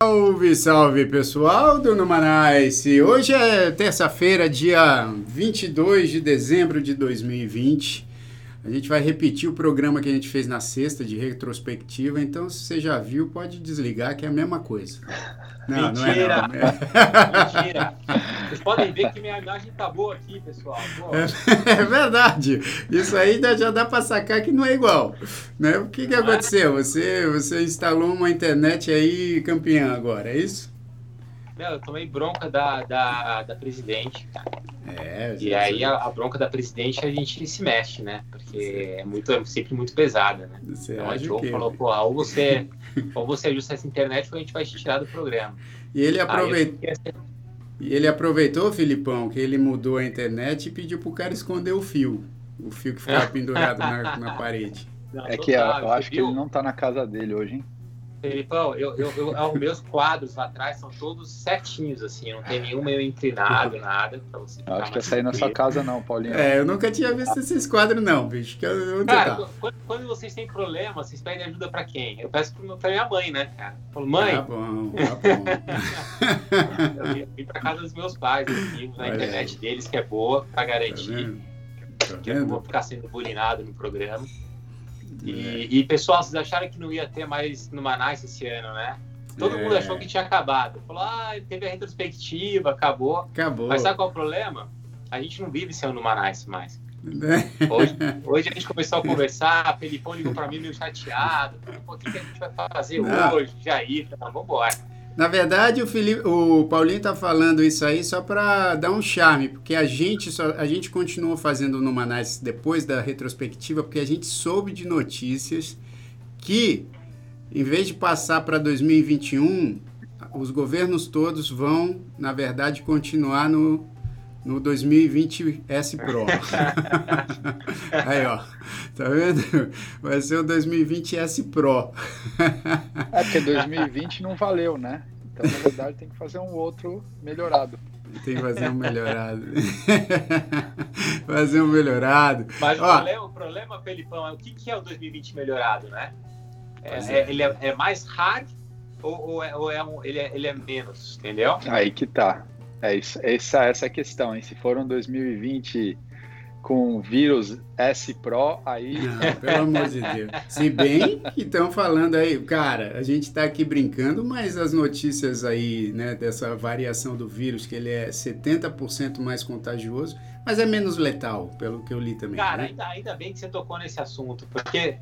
Salve, salve pessoal do Numanice! Hoje é terça-feira, dia 22 de dezembro de 2020. A gente vai repetir o programa que a gente fez na sexta de retrospectiva, então se você já viu, pode desligar que é a mesma coisa. Não, Mentira! Não é não. Mentira! Vocês podem ver que minha imagem tá boa aqui, pessoal. É, é, verdade. Isso aí já dá para sacar que não é igual. Né? O que, que aconteceu? Você, você instalou uma internet aí campeã agora, é isso? Meu, eu tomei bronca da, da, da presidente, cara. É, e aí a, a, bronca da presidente a gente se mexe, né? Porque é muito, é sempre muito pesada, né? Você então a Joe falou, pô, ou você, ou você ajusta essa internet ou a gente vai te tirar do programa. E ele aproveitou. E ele aproveitou, Filipão, que ele mudou a internet e pediu pro cara esconder o fio. O fio que ficava pendurado na, na parede. Não, é que eu, eu acho que ele não tá na casa dele hoje, hein? Felipão, eu, eu, eu, os meus quadros lá atrás são todos certinhos, assim, não tem nenhum meio inclinado, nada. Pra você eu acho que ia sair na sua casa, não, Paulinho. É, eu nunca tinha visto esses quadros, não, bicho. Que eu, cara, tá? quando, quando, vocês têm problema, vocês pedem ajuda pra quem? Eu peço pra minha mãe, né, cara? Eu falo, mãe. Tá bom, tá bom. eu vim pra casa dos meus pais, assim, na internet deles, que é boa, pra garantir. Tá tá que eu não vou ficar sendo bulinado no programa. E, e, pessoal, vocês acharam que não ia ter mais no Manaus esse ano, né? Todo é. mundo achou que tinha acabado. Falou, ah, teve a retrospectiva, acabou. Acabou. Mas sabe qual é o problema? A gente não vive sem o Manaus mais. É. Hoje, hoje a gente começou a conversar, a Felipão ligou para mim meio chateado. Pô, o que, que a gente vai fazer não. hoje? Jair, tá, vamos embora. Na verdade, o, Felipe, o Paulinho tá falando isso aí só para dar um charme, porque a gente só, a gente continuou fazendo no Manais depois da retrospectiva, porque a gente soube de notícias que em vez de passar para 2021, os governos todos vão, na verdade, continuar no no 2020 S Pro. Aí, ó. Tá vendo? Vai ser o 2020 S Pro. é porque 2020 não valeu, né? Então, na verdade, tem que fazer um outro melhorado. Tem que fazer um melhorado. fazer um melhorado. Mas ó, o, problema, o problema, Felipão, é o que, que é o 2020 melhorado, né? É, é. Ele é, é, mais hard ou, ou, é, ou é um, ele, é, ele é menos, entendeu? Aí que tá. É isso, essa, essa é a questão, hein? Se for um 2020 com vírus S Pro, aí. Não, pelo amor de Deus. Se bem que estão falando aí, cara, a gente está aqui brincando, mas as notícias aí, né, dessa variação do vírus, que ele é 70% mais contagioso, mas é menos letal, pelo que eu li também. Cara, né? ainda, ainda bem que você tocou nesse assunto, porque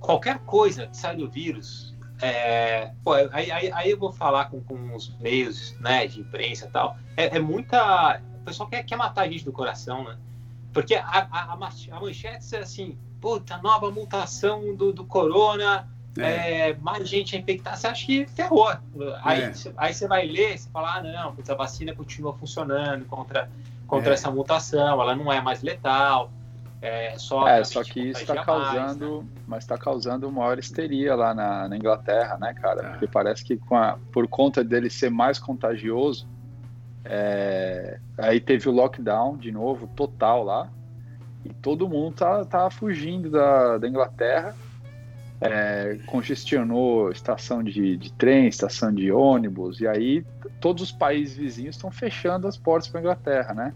qualquer coisa que sai do vírus é, pô, aí, aí, aí, eu vou falar com, com os meios né, de imprensa e tal. É, é, muita. O pessoal quer, quer matar a gente do coração, né? Porque a, a, a manchete é assim: puta, nova mutação do, do corona, é. É, mais gente a infectar. Você acha que terror. Aí, é. aí você vai ler, você fala: ah, não, a vacina continua funcionando contra, contra é. essa mutação, ela não é mais letal. É, só, é, só que isso está causando, mais, né? mas está causando maior histeria lá na, na Inglaterra, né, cara? É. Porque parece que a, por conta dele ser mais contagioso, é, aí teve o lockdown de novo, total lá, e todo mundo tá, tá fugindo da, da Inglaterra, é, congestionou estação de, de trem, estação de ônibus, e aí todos os países vizinhos estão fechando as portas para a Inglaterra, né?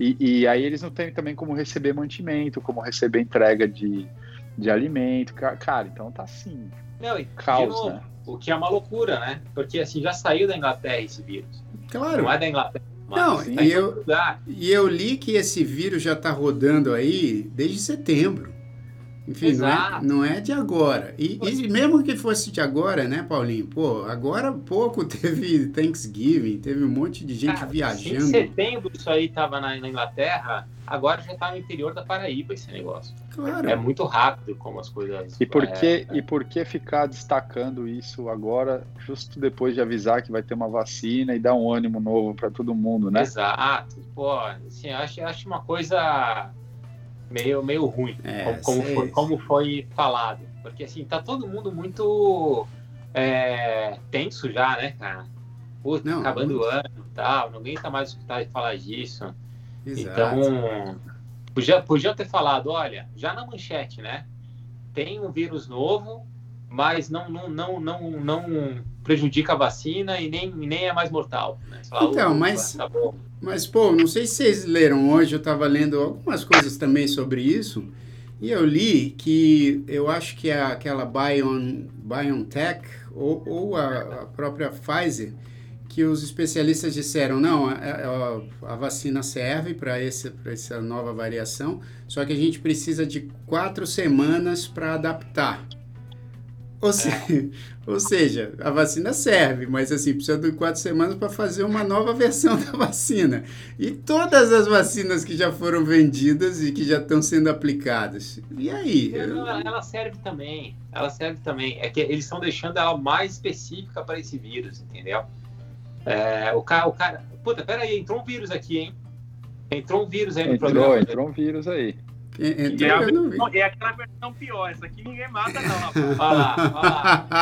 E, e, aí eles não têm também como receber mantimento, como receber entrega de, de alimento. Cara, então tá assim. Não, e, caos, novo, né? O que é uma loucura, né? Porque assim, já saiu da Inglaterra esse vírus. Claro. Não é da Inglaterra. Não, tá e eu, e eu li que esse vírus já está rodando aí desde setembro. Enfim, não é, não é, de agora. E, e, mesmo que fosse de agora, né, Paulinho? Pô, agora pouco teve Thanksgiving, teve um monte de gente Cara, viajando. Em setembro isso aí estava na, na, Inglaterra, agora já está no interior da Paraíba esse negócio. Claro. É, é muito rápido como as coisas. E por, que, é, e por que ficar destacando isso agora, justo depois de avisar que vai ter uma vacina e dar um ânimo novo para todo mundo, né? Exato. Pô, assim, acho, acho uma coisa meio, meio ruim, é, como, como, foi, como, foi, falado. Porque assim, tá todo mundo muito é, tenso já, né, cara? Putz, Não, acabando o ano e tal, ninguém tá mais escutando falar disso. Exato. Então, podia, podia ter falado, olha, já na manchete, né? Tem um vírus novo, mas não, não, não, não, não prejudica a vacina e nem, nem é mais mortal. Né? Fala, então, mas, tá mas, pô, não sei se vocês leram hoje, eu estava lendo algumas coisas também sobre isso, e eu li que eu acho que é aquela Bion, BioNTech ou, ou a, a própria Pfizer, que os especialistas disseram, não, a, a, a vacina serve para essa nova variação, só que a gente precisa de quatro semanas para adaptar. Ou, se, é. ou seja, a vacina serve, mas assim, precisa de quatro semanas para fazer uma nova versão da vacina. E todas as vacinas que já foram vendidas e que já estão sendo aplicadas. E aí? Ela, ela serve também. Ela serve também. É que eles estão deixando ela mais específica para esse vírus, entendeu? É, o cara, o cara. Puta, peraí, entrou um vírus aqui, hein? Entrou um vírus aí no entrou, programa. Entrou um vírus aí. Então, é, a versão, é aquela versão pior. Essa aqui ninguém mata, não, rapaz. Olha lá, olha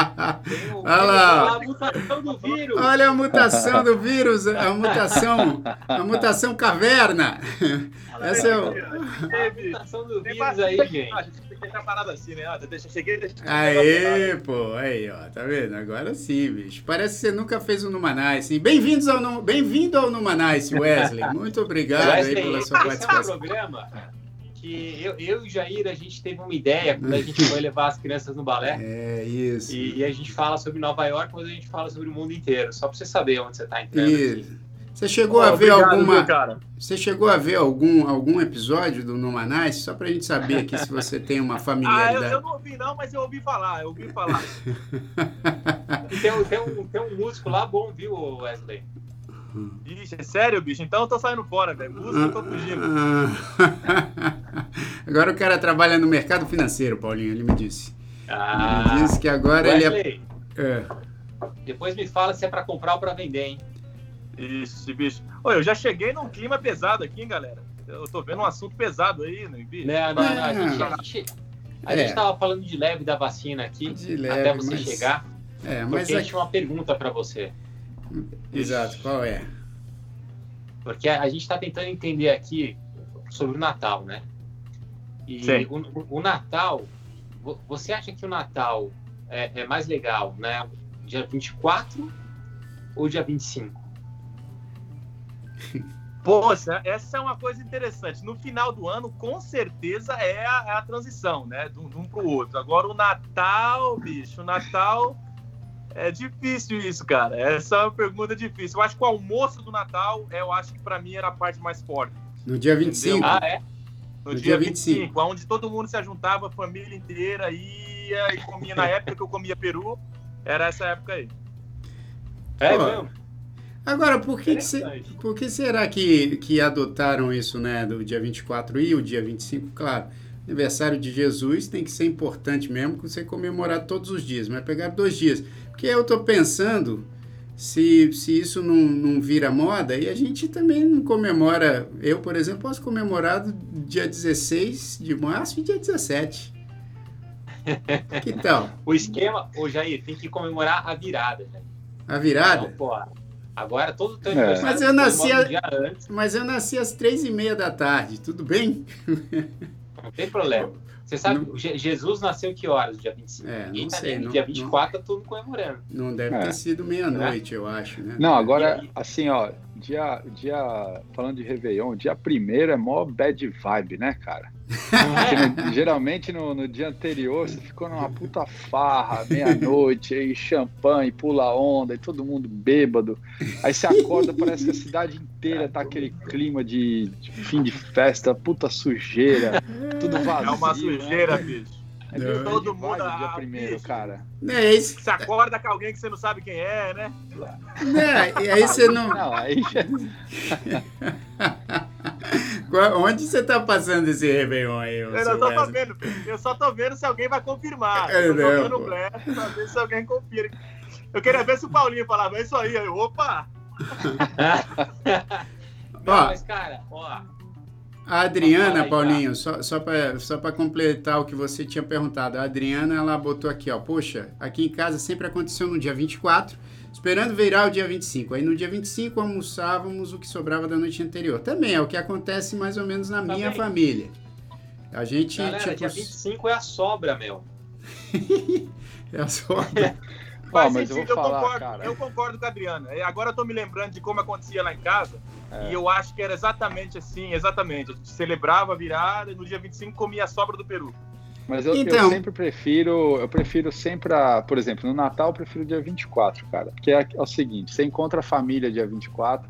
lá. olha lá. A mutação do vírus. Olha a mutação do vírus, a mutação, a mutação caverna. Essa é o... a mutação do vírus aí, gente. Deixa parada assim, né? Deixa, cheguei, deixa Aê, pô, aí, ó, tá vendo? Agora sim, bicho. Parece que você nunca fez o um Numanice. Bem-vindos ao Bem-vindo ao Numanice, Wesley. Muito obrigado Wesley, aí pela sua participação. É um programa que eu, eu e o Jair, a gente teve uma ideia quando a gente foi levar as crianças no balé. É, isso. E, e a gente fala sobre Nova York, mas a gente fala sobre o mundo inteiro, só para você saber onde você está entrando. Isso. Você chegou oh, a ver obrigado, alguma. Cara. Você chegou a ver algum, algum episódio do Numanais? Só pra gente saber aqui se você tem uma familiaridade. Ah, eu, eu, não ouvi, não, mas eu ouvi falar, eu ouvi falar. e tem, tem, um, tem um músico lá bom, viu, Wesley? Ixi, é sério, bicho? Então eu tô saindo fora, velho. Música eu tô fugindo. agora o cara trabalha no mercado financeiro, Paulinho, ele me disse. Ah, ele disse que agora Wesley, ele é... é. Depois me fala se é pra comprar ou pra vender, hein? Isso, bicho. Ô, eu já cheguei num clima pesado aqui, hein, galera. Eu tô vendo um assunto pesado aí, no bicho. Não, não, não. A gente, a gente, a é. gente tava falando de leve da vacina aqui, leve, até você mas... chegar. É, mas porque a gente tinha uma pergunta para você. Exato, qual é? Porque a gente está tentando entender aqui sobre o Natal, né? E o, o, Natal, você acha que o Natal é, é, mais legal, né? Dia 24 ou dia 25? Poxa, essa é uma coisa interessante. No final do ano, com certeza é a, é a transição, né? De um, de um para o outro. Agora, o Natal, bicho, o Natal é difícil isso, cara. Essa é uma pergunta difícil. Eu acho que o almoço do Natal, eu acho que para mim era a parte mais forte. No dia 25? Entendeu? Ah, é? No, no dia, dia 25, 25, onde todo mundo se juntava, a família inteira ia e comia. Na época que eu comia peru, era essa época aí. É mesmo? Agora, por que, que, se, por que será que, que adotaram isso, né, do dia 24 e o dia 25? Claro, aniversário de Jesus tem que ser importante mesmo, que você comemorar todos os dias, mas pegar dois dias. Porque eu estou pensando se, se isso não, não vira moda e a gente também não comemora. Eu, por exemplo, posso comemorar dia 16 de março e dia 17. Que tal? o esquema, ô Jair, tem que comemorar a virada. Né? A virada? Então, pô, agora todo o tempo. É. Mas eu nasci, a... mas eu nasci às três e meia da tarde, tudo bem? Não tem problema. Você sabe, não... Jesus nasceu que horas, dia 25? É, Ninguém não tá sei. Não, dia 24 não... tá todo comemorando. Não deve é. ter sido meia-noite, eu acho, né? Não, agora, assim, ó, dia, dia, falando de Réveillon, dia primeiro é mó bad vibe, né, cara? É? geralmente no, no, dia anterior você ficou numa puta farra, meia-noite, aí champanhe, pula onda, e todo mundo bêbado. Aí você acorda, parece que a cidade inteira tá aquele clima de, de fim de festa, puta sujeira, tudo vazio. É uma sujeira, né? bicho. É não. todo mundo dia primeiro, cara. É isso. Você acorda com alguém que você não sabe quem é, né? Não, e aí você não. Não, aí já. Onde você tá passando esse Réveillon aí? Eu só tô vendo, eu só tô vendo se alguém vai confirmar. Eu tô jogando blefe pra ver se alguém confirma. Eu queria ver se o Paulinho falava isso aí. Aí, opa! não, mas, cara, ó, A Adriana, Paulinho, só, só para só completar o que você tinha perguntado. A Adriana, ela botou aqui, ó. Poxa, aqui em casa sempre aconteceu no dia 24, esperando virar o dia 25. Aí no dia 25 almoçávamos o que sobrava da noite anterior. Também é o que acontece mais ou menos na Também. minha família. A gente. Galera, tipo... dia 25 é a sobra, meu. é a sobra. Faz mas sentido, eu, eu falar, concordo, cara. eu concordo com a Adriana. Agora eu tô me lembrando de como acontecia lá em casa. É. E eu acho que era exatamente assim, exatamente. A gente celebrava a virada e no dia 25 comia a sobra do peru. Mas eu, então... eu sempre prefiro, eu prefiro sempre, a, por exemplo, no Natal eu prefiro o dia 24, cara. Porque é, é o seguinte, você encontra a família dia 24,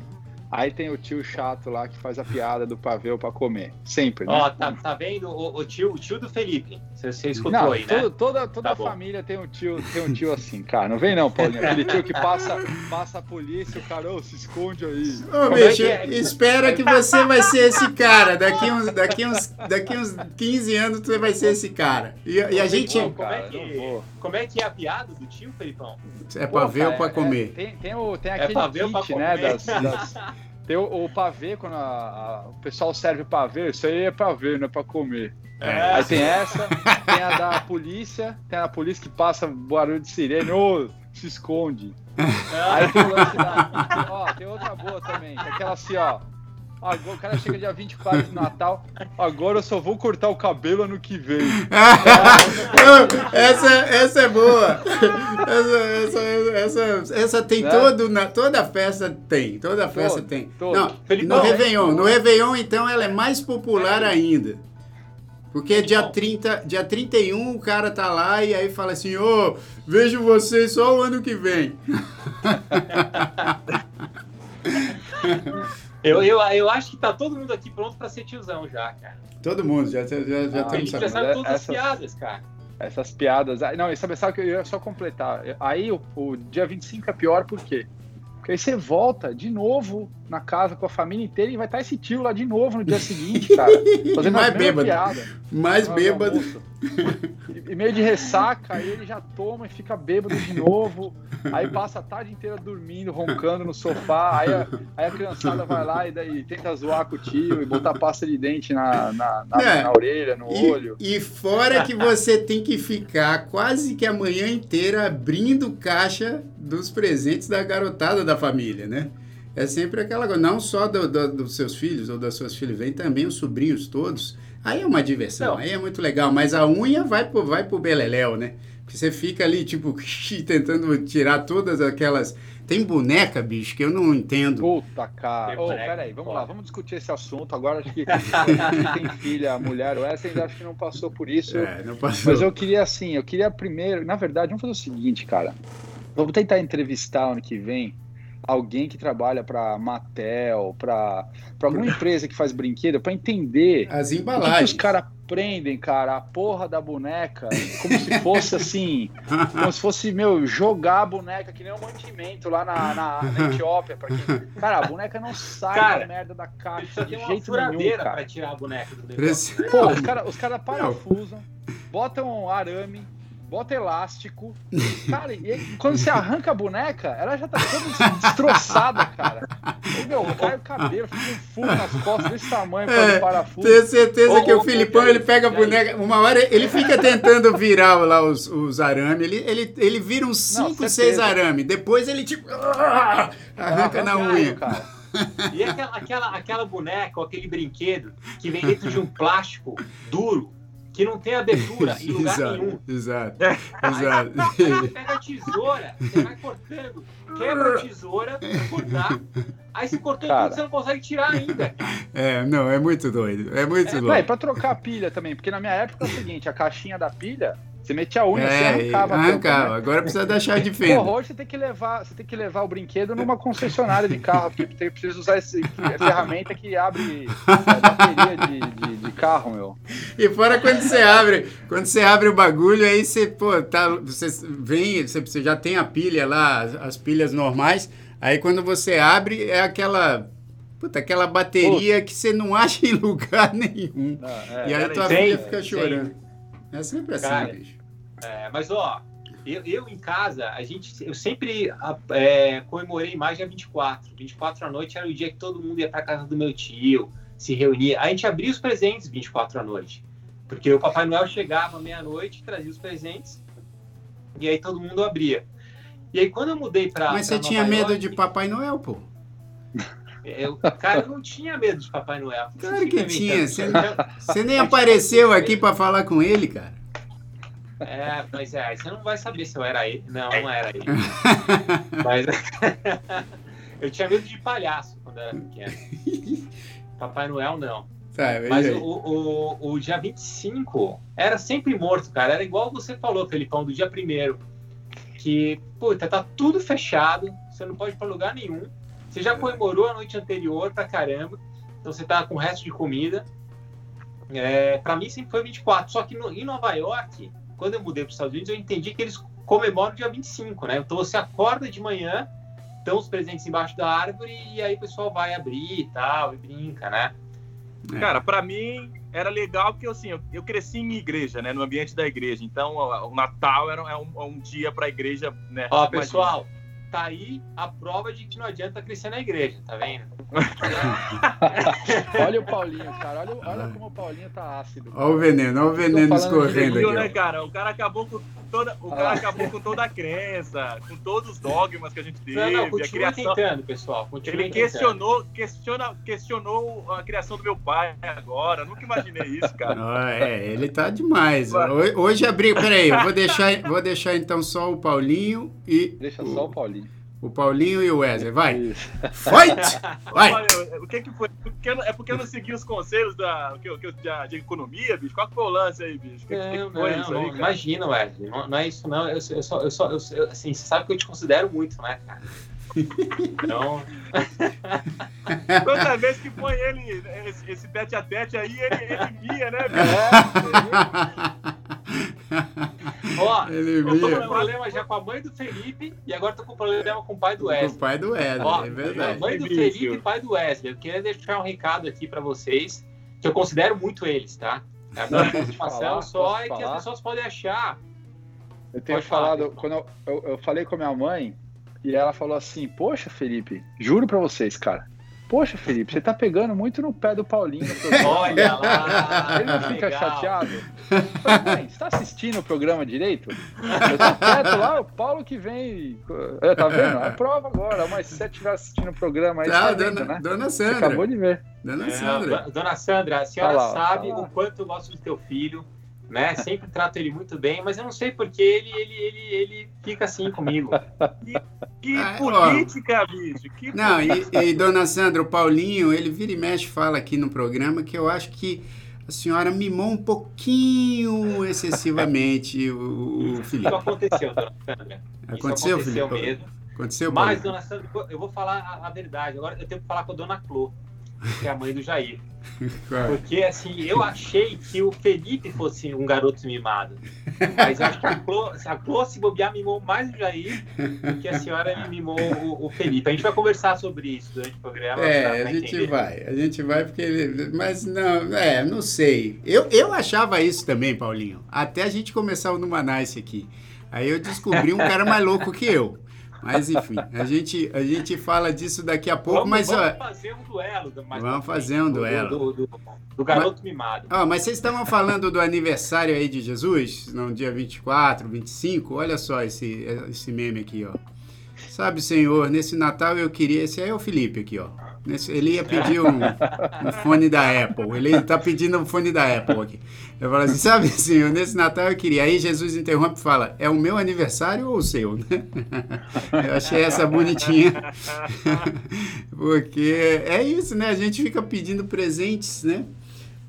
Aí tem o tio chato lá que faz a piada do pavê para comer. Sempre, né? Ó, tá, tá vendo o, o, tio, o tio do Felipe? Você, você escutou não, aí, né? Toda, toda tá a família tem um, tio, tem um tio assim, cara. Não vem não, Paulinho. Aquele tio que passa, passa a polícia, o cara, oh, se esconde aí. Ô, Como bicho, é que é? espera que você vai ser esse cara. Daqui uns, daqui uns, daqui uns 15 anos você vai ser esse cara. E, e a gente... Como, como, é que, como é que é a piada do tio, Felipão? É pra Pô, ver cara, ou pra comer? É, tem, tem, o, tem é aquele é kit, né, das, das tem o, o pavê, quando a, a, o pessoal serve pavê, isso aí é pavê, não é pra comer. É. Aí tem essa, tem a da polícia, tem a polícia que passa barulho de sirene, ô, se esconde. Aí tem o lance da. Ó, tem outra boa também, é aquela assim, ó. Agora, o cara chega dia 24 de Natal, agora eu só vou cortar o cabelo ano que vem. essa, essa é boa. Essa, essa, essa, essa tem né? todo, na, toda festa tem. Toda festa todo, tem. Todo. Não, no Réveillon. No Réveillon, então, ela é mais popular ainda. Porque dia, 30, dia 31 o cara tá lá e aí fala assim, ô, oh, vejo vocês só o ano que vem. Eu, eu, eu acho que tá todo mundo aqui pronto pra ser tiozão já, cara. Todo mundo, já, já, já ah, A gente já sabe todas essas, as piadas, cara. Essas piadas. Não, sabe, sabe que eu ia só completar. Aí o, o dia 25 é pior por quê? Porque aí você volta de novo na casa com a família inteira e vai estar esse tio lá de novo no dia seguinte, cara. Fazendo mais bêbado. Piada. Mais bêbado. E meio de ressaca, aí ele já toma e fica bêbado de novo. Aí passa a tarde inteira dormindo, roncando no sofá. Aí a, aí a criançada vai lá e daí tenta zoar com o tio e botar pasta de dente na, na, na, é, na orelha, no e, olho. E fora que você tem que ficar quase que a manhã inteira abrindo caixa dos presentes da garotada da família, né? É sempre aquela coisa, não só do, do, dos seus filhos ou das suas filhas, vem também os sobrinhos todos. Aí é uma diversão, não. aí é muito legal, mas a unha vai pro, vai pro beleléu, né? Porque você fica ali, tipo, tentando tirar todas aquelas. Tem boneca, bicho, que eu não entendo. Puta, cara. Ô, oh, peraí, vamos lá, vamos discutir esse assunto. Agora acho que quem tem filha, mulher, o Wesley ainda acho que não passou por isso. É, não passou. Mas eu queria, assim, eu queria primeiro. Na verdade, vamos fazer o seguinte, cara. Vamos tentar entrevistar ano que vem alguém que trabalha para Mattel, para alguma empresa que faz brinquedo, para entender as embalagens. Que, os caras prendem, cara, a porra da boneca, como se fosse assim, como se fosse, meu, jogar a boneca que nem um mantimento lá na, na, na Etiópia. Pra quem... Cara, a boneca não sai cara, da merda da caixa de jeito nenhum, cara. Pra tirar a boneca do Pô, os caras os cara parafusam, botam arame, bota elástico. Cara, e quando você arranca a boneca, ela já tá toda destroçada, cara. E, meu, cai o cabelo, fica um fumo nas costas desse tamanho é, parafuso. Tenho certeza que o Filipão, ele pega a boneca, uma hora ele fica tentando virar lá os, os arames, ele, ele, ele vira uns 5, 6 arames, depois ele tipo arranca na unha. Cara. E aquela, aquela, aquela boneca ou aquele brinquedo que vem dentro de um plástico duro, que não tem abertura em lugar exato, nenhum. Exato, exato. Aí, pega a tesoura, você vai cortando, quebra a tesoura pra cortar. Aí você cortou tudo, você não consegue tirar ainda. É, não, é muito doido. É muito é, louco. É, pra trocar a pilha também, porque na minha época é o seguinte, a caixinha da pilha você metia a unha, é, você arrancava. Arrancava, né? agora precisa da chave de fenda. Porra, hoje você tem que levar, você tem que levar o brinquedo numa concessionária de carro, porque você precisa usar essa ferramenta que abre é, bateria de, de, de, carro, meu. E fora quando você abre, quando você abre o bagulho, aí você, pô, tá, você vem, você, você já tem a pilha lá, as, as pilhas normais, aí quando você abre, é aquela Puta, aquela bateria Puta. que você não acha em lugar nenhum. Não, é, e aí tua filha fica chorando. É sempre assim, Cara, bicho. É, mas, ó, eu, eu, em casa, a gente, eu sempre é, comemorei mais dia 24. 24 à noite era o dia que todo mundo ia para casa do meu tio. se reunia. A gente abria os presentes 24 à noite. Porque o Papai Noel chegava meia-noite, trazia os presentes, e aí todo mundo abria. E aí quando eu mudei para. Mas você tinha medo York, de Papai Noel, pô? Eu, cara, eu não tinha medo de Papai Noel. Claro que tinha. Você, você nem apareceu aqui para falar com ele, cara. É, mas é, você não vai saber se eu era ele. Não, não era ele. mas eu tinha medo de palhaço quando era pequeno. Papai Noel, não. Tá, mas o, o, o, dia 25 era sempre morto, cara. Era igual você falou, Felipão, do dia primeiro. Que, puta, tá tudo fechado, você não pode ir pra lugar nenhum. Você já comemorou a noite anterior pra caramba, então você tá com o resto de comida. É, para mim sempre foi 24, só que no, em Nova York, quando eu mudei para os Estados Unidos, eu entendi que eles comemoram dia 25, né? Então você acorda de manhã, estão os presentes embaixo da árvore e aí o pessoal vai abrir e tal, e brinca, né? É. Cara, para mim era legal porque assim, eu, eu, cresci em igreja, né? No ambiente da igreja. Então o, Natal era, é um, é um dia para a igreja, né? Ó, pessoal, tá aí a prova de que não adianta crescer na igreja, tá vendo? olha o Paulinho, cara. Olha, olha como o Paulinho tá ácido. Olha o veneno, olha o veneno escorrendo aqui. Né, cara? O cara acabou com toda, o cara acabou com toda a crença, com todos os dogmas que a gente teve. Não, não, a criação... tentando, pessoal. Continue Ele questionou, questiona, questionou a criação do meu pai agora. nunca imaginei isso, cara. Ah, é, ele tá demais. Hoje abri. Peraí, eu vou deixar, vou deixar então só o Paulinho e. Deixa só o Paulinho. O Paulinho e o Wesley, vai! Fight! Vai! Olha, o que que foi? Porque, é porque eu não segui os conselhos da, que, que, de, de economia, bicho? Qual que foi o lance aí, bicho? Que, não, que foi não, isso não, aí, imagina, Wesley. Não, não, é isso, não. Eu, eu só, eu só, eu, assim, você sabe que eu te considero muito, né, cara? Então. Toda vez que põe ele, esse, esse tete a tete aí, ele, ele mia, né, bicho? Ó, ele eu tô com problema já com a mãe do Felipe e agora tô com problema com o pai do Wesley. Com o pai do Wesley, Ó, é verdade. Mãe do Felipe e pai do Wesley. Eu queria deixar um recado aqui para vocês, que eu considero muito eles, tá? É a minha participação só é que as pessoas podem achar. Eu tenho Pode falado, falar, quando eu, eu, eu falei com a minha mãe, e ela falou assim: Poxa, Felipe, juro para vocês, cara, Poxa, Felipe, você tá pegando muito no pé do Paulinho. Olha lá! Ele não fica legal. chateado? Mãe, você tá assistindo o programa direito? Eu tô quieto lá, o Paulo que vem. É, tá vendo? É prova agora. Mas se você estiver assistindo o programa aí, tá, tá vendo, dona, né? Dona Sandra. Você acabou de ver. Dona Sandra. É, dona Sandra, a senhora lá, sabe o quanto eu gosto do teu filho né? Sempre trato ele muito bem, mas eu não sei porque ele, ele, ele, ele fica assim comigo. Que, que ah, política, ó. bicho! Que não, e, e, dona Sandra, o Paulinho, ele vira e mexe, fala aqui no programa que eu acho que a senhora mimou um pouquinho excessivamente o, o Felipe. Isso aconteceu, dona Sandra. Aconteceu, Isso aconteceu Felipe? mesmo. Aconteceu, Mas, dona Sandra, eu vou falar a, a verdade. Agora eu tenho que falar com a dona Clô que é a mãe do Jair. Porque, assim, eu achei que o Felipe fosse um garoto mimado. Mas acho que a Clô, a Clô se bobear, mimou mais o Jair do que a senhora mimou o, o, Felipe. A gente vai conversar sobre isso durante o programa. É, a gente entender. vai. A gente vai porque ele... Mas não, é, não sei. Eu, eu achava isso também, Paulinho. Até a gente começar o Numanice aqui. Aí eu descobri um cara mais louco que eu. Mas enfim, a gente, a gente fala disso daqui a pouco, vamos, mas vamos ó, fazer um duelo. vamos fazer um duelo. Do, do, do, do garoto mas, mimado. Ó, mas vocês estavam falando do aniversário aí de Jesus, no dia 24, 25, olha só esse, esse meme aqui, ó. Sabe, Senhor, nesse Natal eu queria. Esse aí é o Felipe aqui, ó. Ele ia pedir um, um fone da Apple. Ele está pedindo um fone da Apple aqui. Eu falo assim, sabe, senhor, nesse Natal eu queria. Aí Jesus interrompe e fala, é o meu aniversário ou o seu? Eu achei essa bonitinha. Porque é isso, né? A gente fica pedindo presentes, né?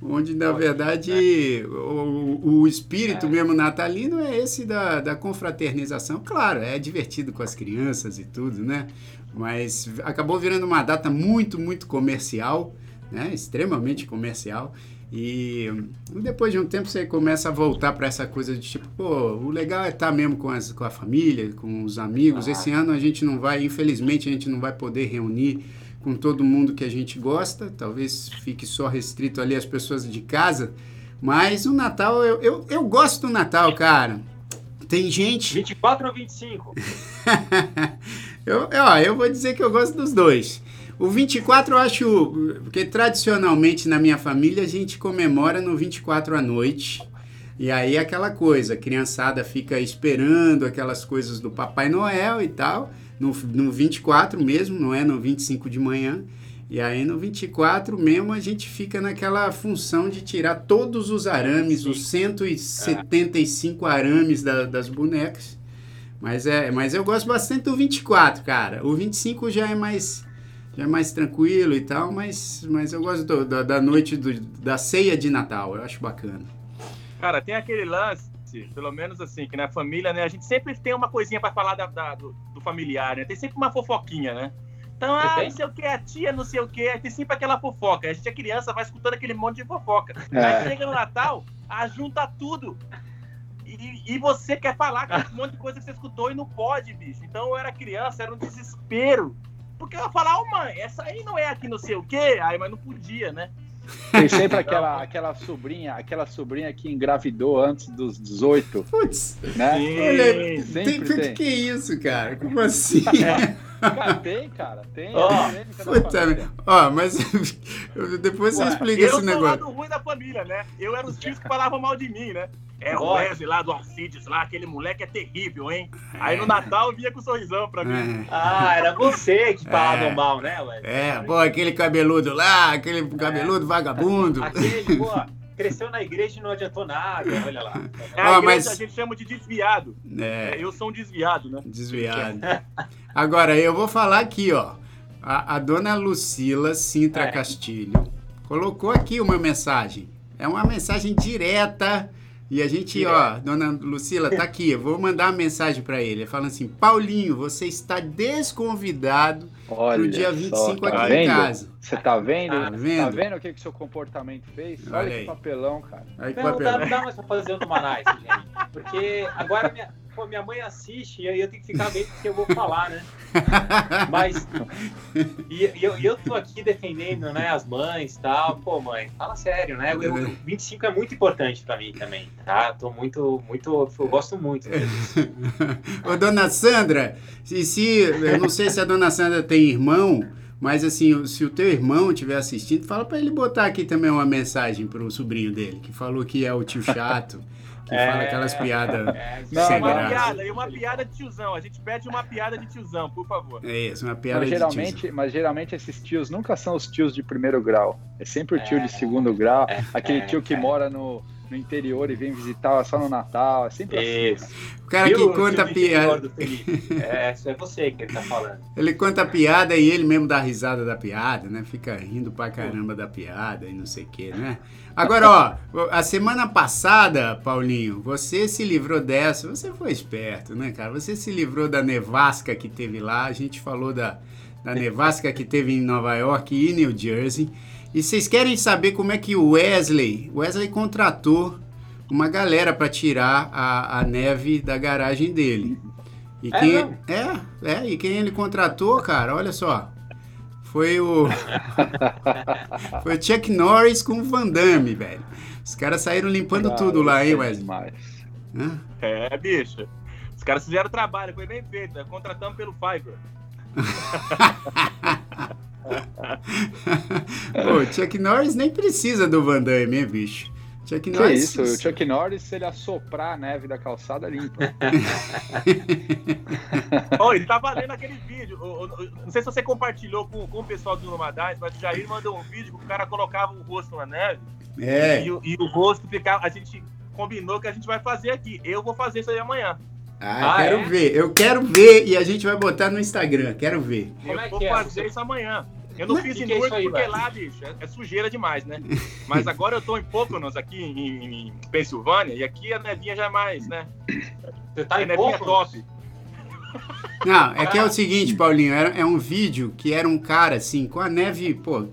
Onde, na verdade, o, o espírito é. mesmo natalino é esse da, da confraternização. Claro, é divertido com as crianças e tudo, né? mas acabou virando uma data muito, muito comercial, né? extremamente comercial. E depois de um tempo você começa a voltar para essa coisa de tipo, pô, o legal é estar tá mesmo com, as, com a família, com os amigos. Ah. Esse ano a gente não vai, infelizmente, a gente não vai poder reunir com todo mundo que a gente gosta. Talvez fique só restrito ali as pessoas de casa. Mas o Natal, eu, eu, eu gosto do Natal, cara. Tem gente. 24 ou 25? Eu, ó, eu vou dizer que eu gosto dos dois. O 24 eu acho. Porque tradicionalmente na minha família a gente comemora no 24 à noite. E aí aquela coisa, a criançada fica esperando aquelas coisas do Papai Noel e tal. No, no 24 mesmo, não é no 25 de manhã. E aí no 24 mesmo a gente fica naquela função de tirar todos os arames, Sim. os 175 é. arames da, das bonecas. Mas, é, mas eu gosto bastante do 24, cara. O 25 já é mais já é mais tranquilo e tal, mas, mas eu gosto do, da, da noite do, da ceia de Natal, eu acho bacana. Cara, tem aquele lance, pelo menos assim, que na família, né, a gente sempre tem uma coisinha para falar da, da, do, familiar, né? Tem sempre uma fofoquinha, né? Então, ah, não sei o que, a tia não sei o que, tem sempre aquela fofoca. A gente é criança, vai escutando aquele monte de fofoca. É. Aí chega no Natal, ajunta tudo. E, e, você quer falar com um monte de coisa que você escutou e não pode, bicho. Então eu era criança, era um desespero. Porque eu ia falar, ô oh, mãe, essa aí não é aqui não sei o quê. Aí, mas não podia, né? Tem sempre aquela, aquela sobrinha, aquela sobrinha que engravidou antes dos 18. Putz, né? Olha, sempre tem, tem. Que isso, cara? Como assim? É. Cara, tem, cara. Tem. Ó, oh, oh, mas depois você explica esse negócio. Eu sou o lado ruim da família, né? Eu era os tios que falavam mal de mim, né? É o Wesley lá do Alcides lá, aquele moleque é terrível, hein? Aí no Natal vinha com um sorrisão pra mim. É. Ah, era você que falava é. mal, né, Wesley? É, pô, aquele cabeludo lá, aquele cabeludo é. vagabundo. Aquele, pô cresceu na igreja e não adiantou nada, olha lá. É, a, oh, mas... a gente chama de desviado. É. é. Eu sou um desviado, né? Desviado. Agora, eu vou falar aqui, ó. A, a dona Lucila Sintra é. Castilho colocou aqui uma mensagem. É uma mensagem direta e a gente, ó, dona Lucila, tá aqui, eu vou mandar uma mensagem para ele, falando assim: Paulinho, você está desconvidado Olha pro dia 25 só, tá aqui vendo? em casa. Você tá vendo? Tá vendo? Tá vendo o que, que seu comportamento fez? Olha, Olha que papelão, cara. Olha que não, papelão. Não dá, mais pra fazer o Numanais, gente. Porque agora minha, pô, minha mãe assiste e aí eu tenho que ficar vendo o que eu vou falar, né? Mas. E, e eu, eu tô aqui defendendo né, as mães e tal. Pô, mãe, fala sério, né? Eu, 25 é muito importante pra mim também, tá? Tô muito, muito. Eu gosto muito disso. Ô, dona Sandra, se, se, eu não sei se a dona Sandra tem irmão. Mas assim, se o teu irmão estiver assistindo, fala para ele botar aqui também uma mensagem pro sobrinho dele, que falou que é o tio chato que é, fala aquelas piadas é, sem uma graça. piada, e uma piada de tiozão. A gente pede uma piada de tiozão, por favor. É isso, uma piada mas, de geralmente, tiozão. Mas geralmente esses tios nunca são os tios de primeiro grau. É sempre o tio de é. segundo grau, é, aquele tio que mora no, no interior e vem visitar só no Natal. É sempre assim, Isso. assim. O cara que conta piada. É, é você que ele tá falando. Ele conta a piada e ele mesmo dá risada da piada, né? Fica rindo pra caramba da piada e não sei o que, né? Agora, ó, a semana passada, Paulinho, você se livrou dessa, você foi esperto, né, cara? Você se livrou da nevasca que teve lá, a gente falou da, da nevasca que teve em Nova York e New Jersey. E vocês querem saber como é que o Wesley, Wesley contratou uma galera para tirar a, a neve da garagem dele. E é, quem, é, é, e quem ele contratou, cara, olha só, foi o. foi o Chuck Norris com o Van Damme, velho. Os caras saíram limpando tudo lá, hein, Wesley? É, bicho. Os caras fizeram trabalho, foi bem feito. Né? Contratamos pelo Fiverr. Pô, Chuck Norris nem precisa do Van Damme, hein, bicho? Chuck Norris. Que isso, o Chuck Norris, se ele assoprar a neve da calçada, limpa. oh, ele tá valendo aquele vídeo. Não sei se você compartilhou com, com o pessoal do Nomadais, mas o Jair mandou um vídeo que o cara colocava o rosto na neve. É. E, e, o rosto ficava. A gente combinou que a gente vai fazer aqui. Eu vou fazer isso aí amanhã. Ah, ah quero é? ver. Eu quero ver e a gente vai botar no Instagram. Quero ver. Eu é vou é? fazer isso amanhã. Eu não fiz em Newark é porque lá, bicho, é, é, sujeira demais, né? Mas agora eu tô em Poconos, aqui em, em, Pensilvânia, e aqui a nevinha já é mais, né? Você tá a em nevinha Poconos? top. Não, é que é o seguinte, Paulinho, é, é um vídeo que era um cara, assim, com a neve, pô,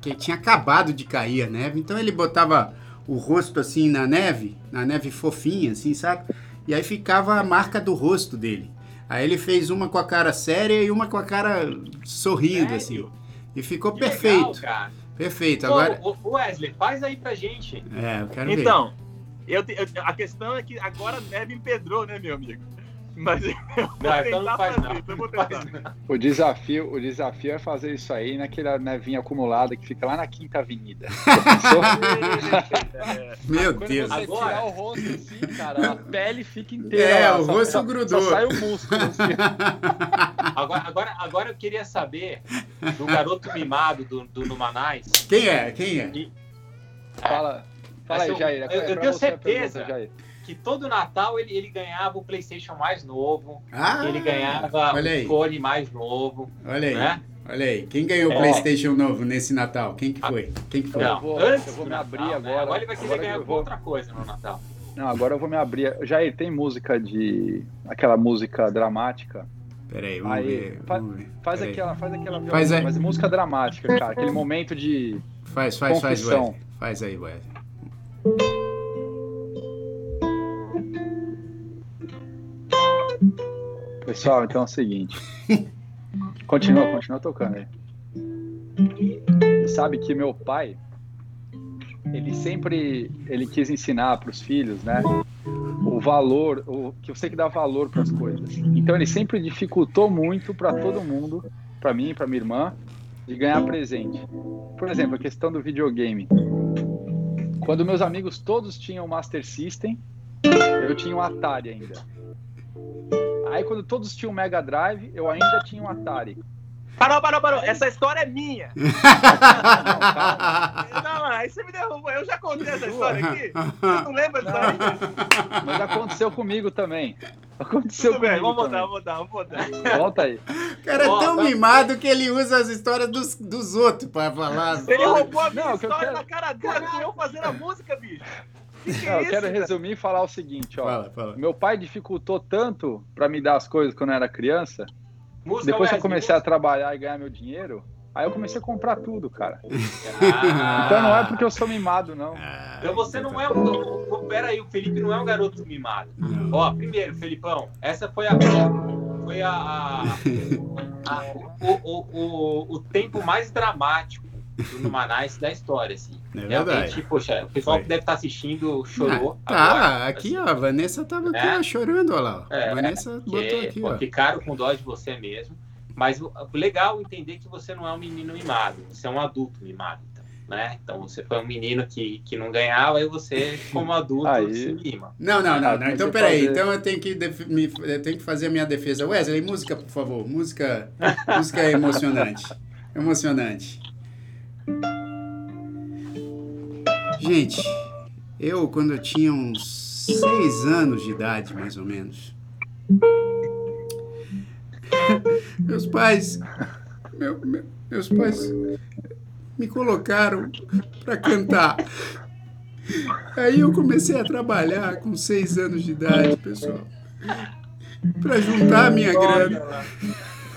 que tinha acabado de cair a neve, então ele botava o rosto, assim, na neve, na neve fofinha, assim, sabe? E aí ficava a marca do rosto dele. Aí ele fez uma com a cara séria e uma com a cara sorrindo, assim. Sério? assim. E ficou que perfeito. Legal, perfeito. Pô, Agora. Wesley, faz aí pra gente. É, eu quero então, ver. Então, eu, a questão é que agora a neve empedrou, né, meu amigo? Mas eu Não, então não faz fazer, não. então faz não. O desafio, o desafio é fazer isso aí naquela nevinha acumulada que fica lá na Quinta Avenida. É, Meu Quando Deus. você Agora- tirar o rosto assim, cara, a pele fica inteira. É, lá, o só- rosto só- grudou. Só sai o músculo. assim. Agora, agora, agora eu queria saber do garoto mimado do, do Numanais. Quem é? Quem é? Fala, fala aí, Jair. é eu- eu tenho certeza. pergunta, Jair. Que todo Natal ele, ele ganhava o PlayStation mais novo, Ah, ele ganhava o fone mais novo, Olha aí. né? Olha aí. Quem ganhou o É. PlayStation novo nesse Natal? Quem que foi? Quem que foi? Eu Não, vou- antes eu vou me Natal, abrir né? agora. Agora ele vai querer ganhar eu vou- outra coisa no Natal. Não, agora eu vou me abrir. Jair, tem música de. aquela música dramática? Peraí, vamos Aí, ver. fa- Vamos ver. Faz Peraí. aquela, faz aquela Faz aí. mas música dramática, cara. Aquele momento de. Faz, faz, faz, confusão. Wesley. Faz aí, Wesley. Pessoal, então é o seguinte. Continua, continua tocando aí. Sabe que meu pai, ele sempre, ele quis ensinar para os filhos, né? O valor, o que você que dar valor para as coisas. Então ele sempre dificultou muito para todo mundo, para mim, para minha irmã, de ganhar presente. Por exemplo, a questão do videogame. Quando meus amigos todos tinham Master System, eu tinha um Atari ainda. Aí quando todos tinham Mega Drive, eu ainda tinha um Atari. Parou, parou, parou. Essa história é minha. calma. Não, aí você me derrubou. Eu já contei essa história aqui. Você não lembra disso aí? Mas aconteceu comigo também. Aconteceu Tudo bem, comigo vamos também. botar, vamos botar, vamos botar. Volta aí. O cara é tão tá- mimado que ele usa as histórias dos, dos outros pra falar. Ele roubou a minha Não, história quero- na cara com eu fazendo a música, bicho. Que que Não, é eu quero resumir e falar o seguinte, ó. Fala, fala. Meu pai dificultou tanto para me dar as coisas quando eu era criança. Música Depois que eu comecei a trabalhar e ganhar meu dinheiro, aí eu comecei a comprar tudo, cara. Ah. Então não é porque eu sou mimado, não. Ah, Então você não é um. um- Pera aí, o Felipe não é um garoto mimado. Não. Ó, primeiro, Felipão, essa foi a. Foi a. a- a- o, o, o, o tempo mais dramático do Numanais da história, assim. É Realmente, verdade. poxa, o pessoal Foi. que deve estar assistindo chorou. Ah, tá, agora, aqui assim, ó, a Vanessa tava aqui É. ó, chorando, olha lá. É, a Vanessa botou porque, aqui, pô, ó. ficaram com dó de você mesmo. Mas o- legal entender que você não é um menino mimado, você é um adulto mimado. Então, né? então você foi um menino que, que não ganhava, aí você, como adulto, Aí- se mima. Não, não, não, Ah, não. Então, que peraí. fazer- Então eu tenho que, def- me- eu tenho que fazer a minha defesa. Wesley, música, por favor. Música, música emocionante. Emocionante. Gente, eu, quando eu tinha uns seis anos de idade, mais ou menos, meus pais, meu- meu- meus pais me colocaram para cantar. Aí eu comecei a trabalhar com seis anos de idade, pessoal. Pra juntar a minha grana.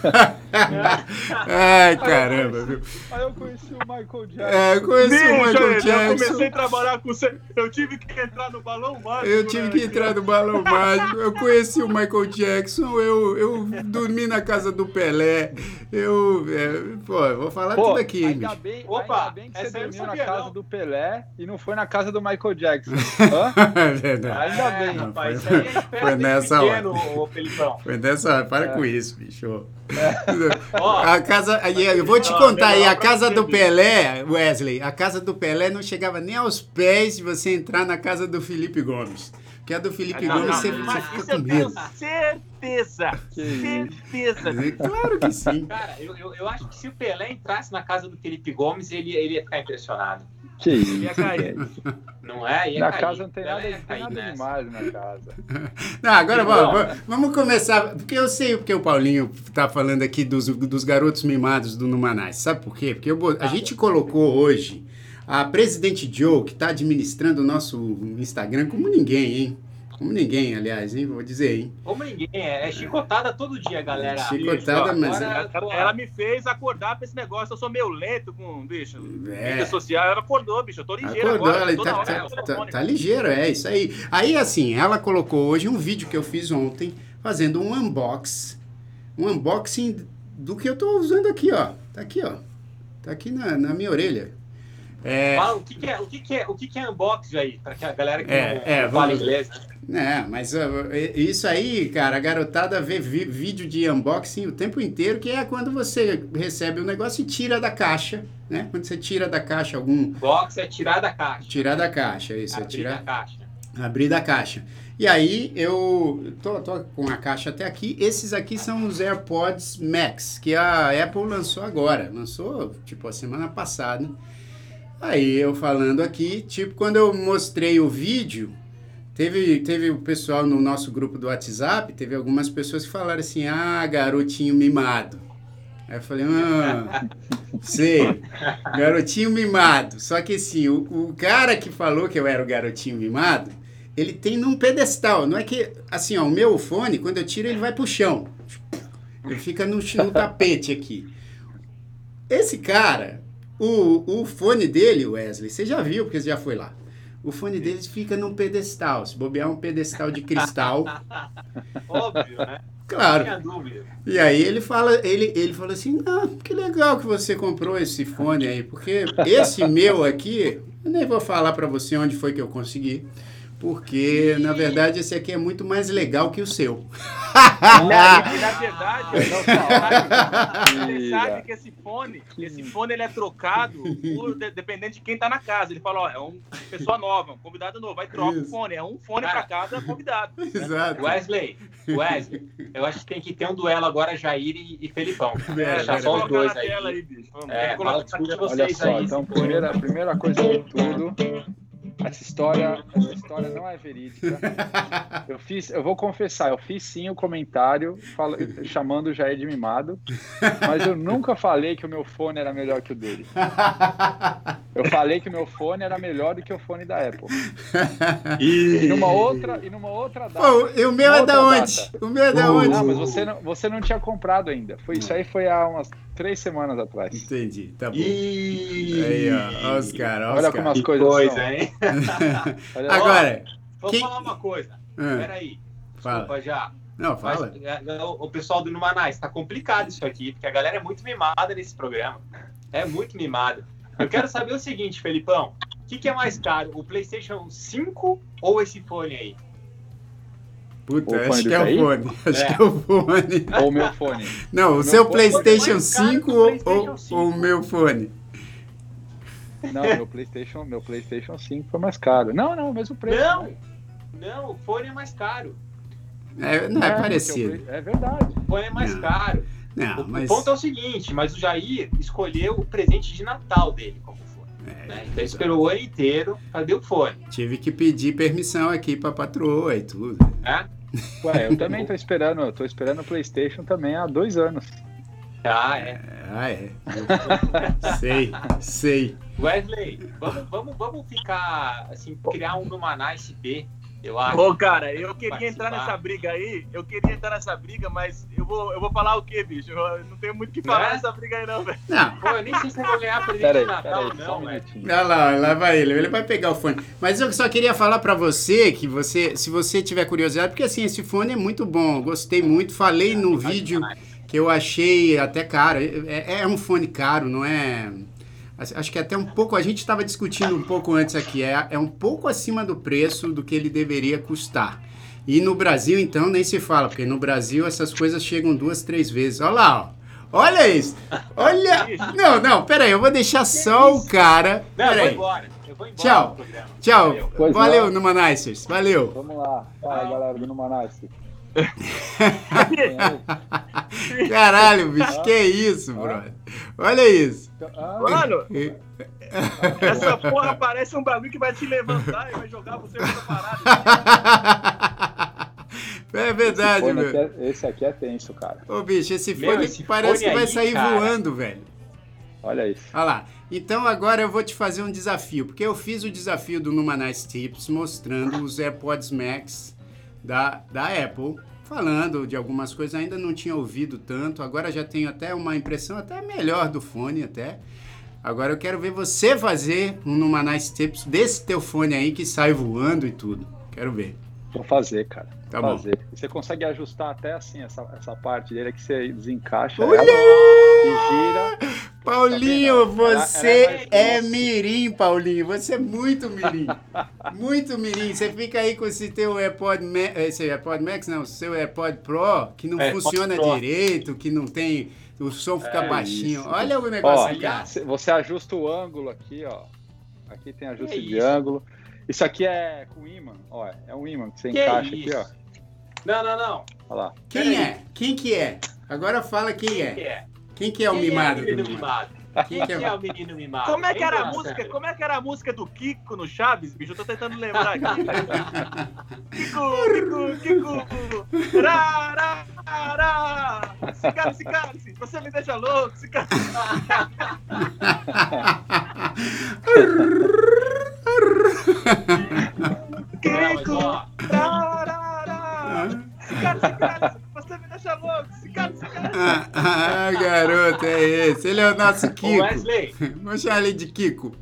Ai, caramba, viu? Aí eu conheci o Michael Jackson. É, eu conheci o Michael eu comecei Jackson. a trabalhar com você. Eu tive que entrar no balão mágico. Eu tive né? que entrar no balão mágico. Eu conheci o Michael Jackson. Eu, eu dormi na casa do Pelé. Eu. é, pô, eu vou falar Pô, tudo aqui, hein, ainda bicho. bem, Opa, ainda bem que você não dormiu na casa não. do Pelé e não foi na casa do Michael Jackson. Hã? É verdade. Ainda É, bem. rapaz, Foi- isso aí é esperto foi nessa pequeno, ô Felipão. Foi dessa hora. Para É. com isso, bicho. Ó, A casa, aí, eu vou te contar aí, a casa do. Pelé, Wesley, a casa do Pelé não chegava nem aos pés de você entrar na casa do Felipe Gomes. Porque a do Felipe Não, Gomes não, você, mas você isso fica eu com tenho medo. certeza. Certeza. Claro que sim. cara, eu, eu, eu acho que se o Pelé entrasse na casa do Felipe Gomes, ele, ele ia ficar impressionado. Que isso. Ia cair. Não é? Ia Na cair. casa não tem nada, não tem cair nada demais na casa. Não, agora Bom. vamos, vamos começar, porque eu sei porque o Paulinho tá falando aqui dos, dos garotos mimados do Numanais. Sabe por quê? Porque eu a gente colocou hoje a Presidente Joe, que tá administrando o nosso Instagram como ninguém, hein? Como ninguém, aliás, hein? Vou dizer, hein? Como ninguém, é, é chicotada todo dia, galera. Chicotada, Isso, mas agora, Ela, ela me fez acordar pra esse negócio. Eu sou meio lento com, bicho, É. mídia social. Ela acordou, bicho. Eu tô ligeiro Acordou, agora. ela toda tá, hora tá, tá, tá ligeiro, é isso aí. Aí, assim, ela colocou hoje um vídeo que eu fiz ontem, fazendo um unbox, um unboxing do que eu tô usando aqui, ó. Tá aqui, ó. Tá aqui na, na minha orelha. É... Fala, o que, que, é, o que, que é, o que, que é unboxing aí, para que a galera que é, não, é, fala inglês, né? É, mas uh, isso aí, cara, a garotada vê vídeo de unboxing o tempo inteiro, que é quando você recebe um negócio e tira da caixa, né? Quando você tira da caixa algum... Box é tirar da caixa. Tirar da caixa, isso. Abrir é tirar... da caixa. Abrir da caixa. E aí eu tô, tô, com a caixa até aqui. Esses aqui são os AirPods Max, que a Apple lançou agora. Lançou, tipo, a semana passada. Aí eu falando aqui, tipo, quando eu mostrei o vídeo, teve, teve o pessoal no nosso grupo do WhatsApp, teve algumas pessoas que falaram assim, ah, garotinho mimado. Aí eu falei, ah, sei, garotinho mimado. Só que assim, o, o cara que falou que eu era o garotinho mimado, ele tem num pedestal. Não é que, assim, ó, o meu fone, quando eu tiro, ele vai pro chão. Ele fica no, no tapete aqui. Esse cara, o, o fone dele, Wesley, você já viu, porque você já foi lá. O fone dele fica num pedestal. Se bobear um pedestal de cristal. Óbvio, né? Claro. E aí ele fala, ele, ele fala assim, ah, que legal que você comprou esse fone aí, porque esse meu aqui, eu nem vou falar para você onde foi que eu consegui. Porque, na verdade, esse aqui é muito mais legal que o seu. na verdade, você sabe que esse fone, esse fone ele é trocado por, dependendo de quem está na casa. Ele fala, ó, é uma pessoa nova, um convidado novo, vai trocar o fone. É um fone para cada convidado. Exato. Wesley, Wesley, eu acho que tem que ter um duelo agora, Jair e, e Felipão. É, Deixar só os dois aí. aí bicho. Vamos, é, fala, vocês só, aí. Então, primeira, primeira coisa de tudo essa história, essa história não é verídica. Eu fiz, eu vou confessar, eu fiz sim o comentário fala, chamando o Jair de mimado, mas eu nunca falei que o meu fone era melhor que o dele. Eu falei que o meu fone era melhor do que o fone da Apple. E, e numa outra, e numa outra data. Pô, e o meu é da onde? Data. O meu é da onde? Não, mas você não, você não tinha comprado ainda. Foi, isso aí foi há umas três semanas atrás. Entendi, tá bom. E... Aí, ó, olha os caras. Olha como as coisas coisa, são. hein? Agora, vou quem... falar uma coisa. Ah, Peraí. Desculpa fala. já. Não, fala. Mas, é, é, o pessoal do Numanais, tá complicado isso aqui, porque a galera é muito mimada nesse programa. É muito mimada. Eu quero saber o seguinte, Felipão. O que, que é mais caro, o PlayStation 5 ou esse fone aí? Puta, acho que é o fone. Acho é. que é o fone. Ou o meu fone. Não, o, o seu PlayStation 5 ou, ou o meu fone? Não, meu PlayStation, meu PlayStation 5 foi mais caro. Não, não, mesmo preço. Não, não, o fone é mais caro. É, não é, é parecido. É verdade. O fone é mais não. caro. Não, o, mas... o ponto é o seguinte, mas o Jair escolheu o presente de Natal dele como. É? Então esperou o ano inteiro, cadê o fone? Tive que pedir permissão aqui pra patroa e tudo. É? Ué, eu também tô esperando, tô esperando o Playstation também há dois anos. Ah, é. Ah, é. sei, sei. Wesley, vamos, vamos, vamos ficar, assim, criar um Numanice B eu acho. Ô, cara, eu queria participar. entrar nessa briga aí. Eu queria entrar nessa briga, mas eu vou, eu vou falar o quê, bicho? Eu não tenho muito o que falar é? nessa briga aí, não, velho. Não. Pô, eu nem sei se eu vou ganhar presente de Natal, aí, não, velho. Olha lá, lá vai ele. Ele vai pegar o fone. Mas eu só queria falar pra você que você, se você tiver curiosidade, porque assim, esse fone é muito bom. Gostei muito. Falei no vídeo que eu achei até caro. É, é um fone caro, não é acho que até um pouco, a gente estava discutindo um pouco antes aqui, é, é um pouco acima do preço do que ele deveria custar. E no Brasil, então, nem se fala, porque no Brasil essas coisas chegam duas, três vezes. Olha lá, ó. Olha isso! Olha! Não, não, peraí, eu vou deixar só o cara. Não, peraí. eu vou embora. Eu vou embora Tchau. Tchau. Valeu, Valeu Numanicers. Valeu. Vamos lá. Fala, galera do Numanicers. Caralho, bicho, que isso, brother? Olha isso. Mano, essa porra parece um bagulho que vai te levantar e vai jogar você pra parada. É verdade, esse meu. Aqui é, esse aqui é tenso, cara. Ô, bicho, esse fone meu, esse parece fone que vai aí, sair cara. voando, velho. Olha isso. Olha lá. Então agora eu vou te fazer um desafio, porque eu fiz o desafio do Numa Nice Tips mostrando os AirPods Max da, da Apple, falando de algumas coisas, ainda não tinha ouvido tanto, agora já tenho até uma impressão até melhor do fone até. Agora eu quero ver você fazer um Numa Nice Tips desse teu fone aí que sai voando e tudo. Quero ver. Vou fazer, cara. Tá Vou fazer. Bom. Você consegue ajustar até assim essa, essa parte dele que você desencaixa. Olha! Ela gira. Paulinho, tá você é, é mirim, Paulinho. Você é muito mirim. muito mirim. Você fica aí com esse teu AirPod, esse AirPod Max, não, seu AirPod Pro, que não é, funciona direito, que não tem... O som fica é baixinho. Isso. Olha o negócio, ó, Você ajusta o ângulo aqui, ó. Aqui tem ajuste de ângulo. Isso aqui é com imã, ó. É um imã que você que encaixa aqui, ó. Não, não, não. Olha lá. Quem é? Quem que é? Agora fala quem, quem é. Que é. Quem que é o quem mimado? É o menino mimado? Quem que é o menino mimado? Como é que era a música? Como é que era a música do Kiko no Chaves, bicho? Eu tô tentando lembrar aqui. Kiko, Kiko, Kiko. Ra, ra, ra. Se cale, se Você me deixa louco, se cale. Kiko. Ra, ra, ra. Se cale, se Você me deixa louco, se ah, ah, garoto, é esse. Ele é o nosso Kiko. Wesley. Vamos chamar ele de Kiko.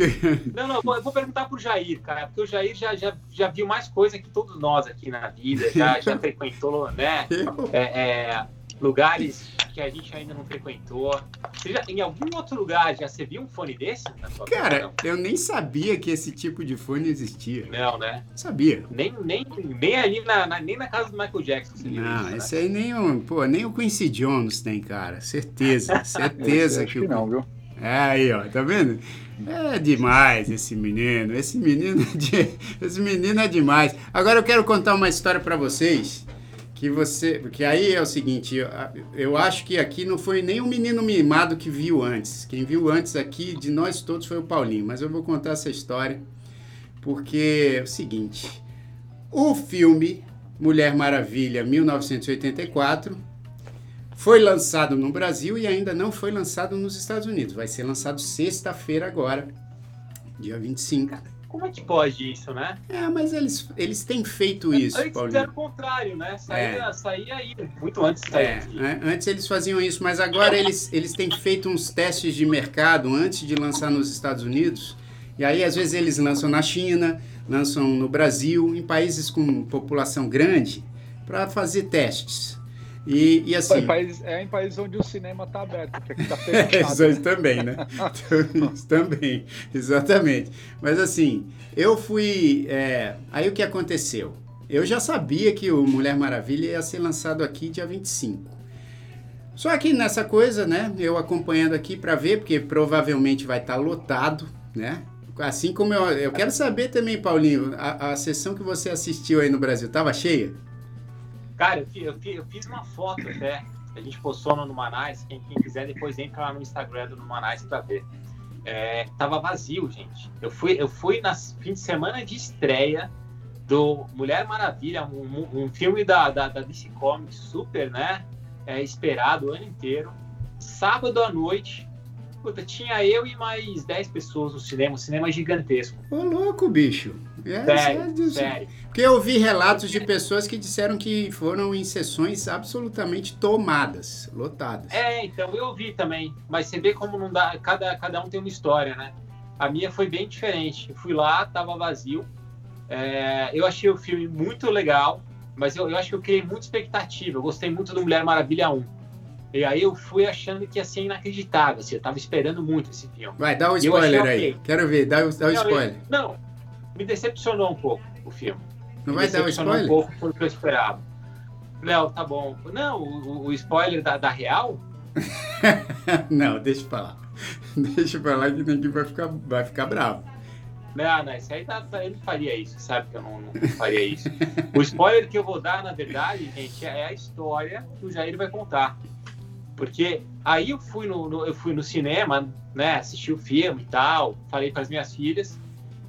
Não, não, eu vou perguntar pro Jair, cara, porque o Jair já, já, já viu mais coisa que todos nós aqui na vida, já, já frequentou, né? É, é, lugares que a gente ainda não frequentou. Você já, em algum outro lugar já você viu um fone desse? Cara, vida, eu nem sabia que esse tipo de fone existia. Não, né? Sabia. Nem, nem, nem ali na, na nem na casa do Michael Jackson. Você não, isso, né? esse né? aí nem o, pô, nem o Quincy Jones tem, cara. Certeza, certeza que, que não, viu? É aí, ó, tá vendo? É demais esse menino. Esse menino, é de, esse menino é demais. Agora eu quero contar uma história para vocês que você. Porque aí é o seguinte, eu, eu, acho que aqui não foi nem o menino mimado que viu antes. Quem viu antes aqui de nós todos foi o Paulinho. Mas eu vou contar essa história porque é o seguinte: o filme Mulher Maravilha 1984 foi lançado no Brasil e ainda não foi lançado nos Estados Unidos. Vai ser lançado sexta-feira agora, dia 25. Como é que pode isso, né? É, mas eles, eles têm feito isso, Eles fizeram o contrário, né? Saía, é. saía aí, muito antes de sair é, né? Antes eles faziam isso, mas agora eles, eles têm feito uns testes de mercado antes de lançar nos Estados Unidos. E aí, às vezes, eles lançam na China, lançam no Brasil, em países com população grande, para fazer testes. E, e assim. É em, países, é em países onde o cinema está aberto, porque aqui está fechado. Isso também, né? Isso também, exatamente. Mas assim, eu fui. É... Aí o que aconteceu? Eu já sabia que o Mulher Maravilha ia ser lançado aqui dia 25. Só que nessa coisa, né? Eu acompanhando aqui para ver, porque provavelmente vai estar tá lotado, né? Assim como eu. Eu quero saber também, Paulinho, a, a sessão que você assistiu aí no Brasil, estava cheia? Cara, eu, eu, eu fiz uma foto até. A gente postou no Numanais. Quem, quem quiser, depois entra lá no Instagram do Numanais para ver. É, tava vazio, gente. Eu fui, eu fui nas fim de semana de estreia do Mulher Maravilha, um, um filme da, da, da, DC Comics super, né? É, esperado o ano inteiro. Sábado à noite, Puta, tinha eu e mais 10 pessoas no cinema, um cinema gigantesco. Ô, louco, bicho. É, sério, sério. Porque eu vi relatos de pessoas que disseram que foram em sessões absolutamente tomadas, lotadas. É, então eu vi também. Mas você vê como não dá. Cada, cada um tem uma história, né? A minha foi bem diferente. Eu fui lá, tava vazio. É, eu achei o filme muito legal, mas eu, eu acho que eu criei muita expectativa. Eu gostei muito do Mulher Maravilha 1. E aí eu fui achando que ia ser inacreditável, assim, eu tava esperando muito esse filme. Vai, dá um spoiler aí. Okay. Quero ver, dá, dá um spoiler. não, me decepcionou um pouco o filme. Não me vai dar um spoiler? um pouco porque eu esperava. Léo, tá bom. Não, o, o spoiler da, da Real? não, deixa pra lá. Deixa pra lá que ninguém vai ficar, vai ficar bravo. Não, não, esse aí tá, ele faria isso, sabe que eu não, não faria isso. o spoiler que eu vou dar, na verdade, gente, é a história que o Jair vai contar. Porque aí eu fui no, no, eu fui no cinema, né, assisti o filme e tal, falei para as minhas filhas,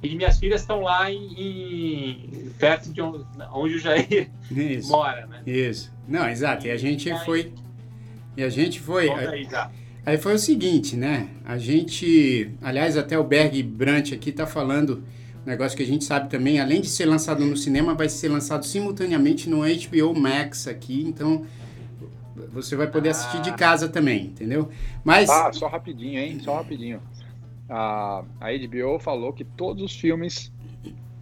e minhas filhas estão lá em, em, perto de onde, onde o Jair Isso. mora, né? Isso. Não, exato. E a gente e aí, foi. E a gente foi. Aí, aí, foi o seguinte, né? A gente. Aliás, até o Berg Brant aqui tá falando. Um negócio que a gente sabe também, além de ser lançado no cinema, vai ser lançado simultaneamente no HBO Max aqui. Então, você vai poder assistir de ah. casa também, entendeu? Mas. Ah, só rapidinho, hein? Só rapidinho. A, a HBO falou que todos os filmes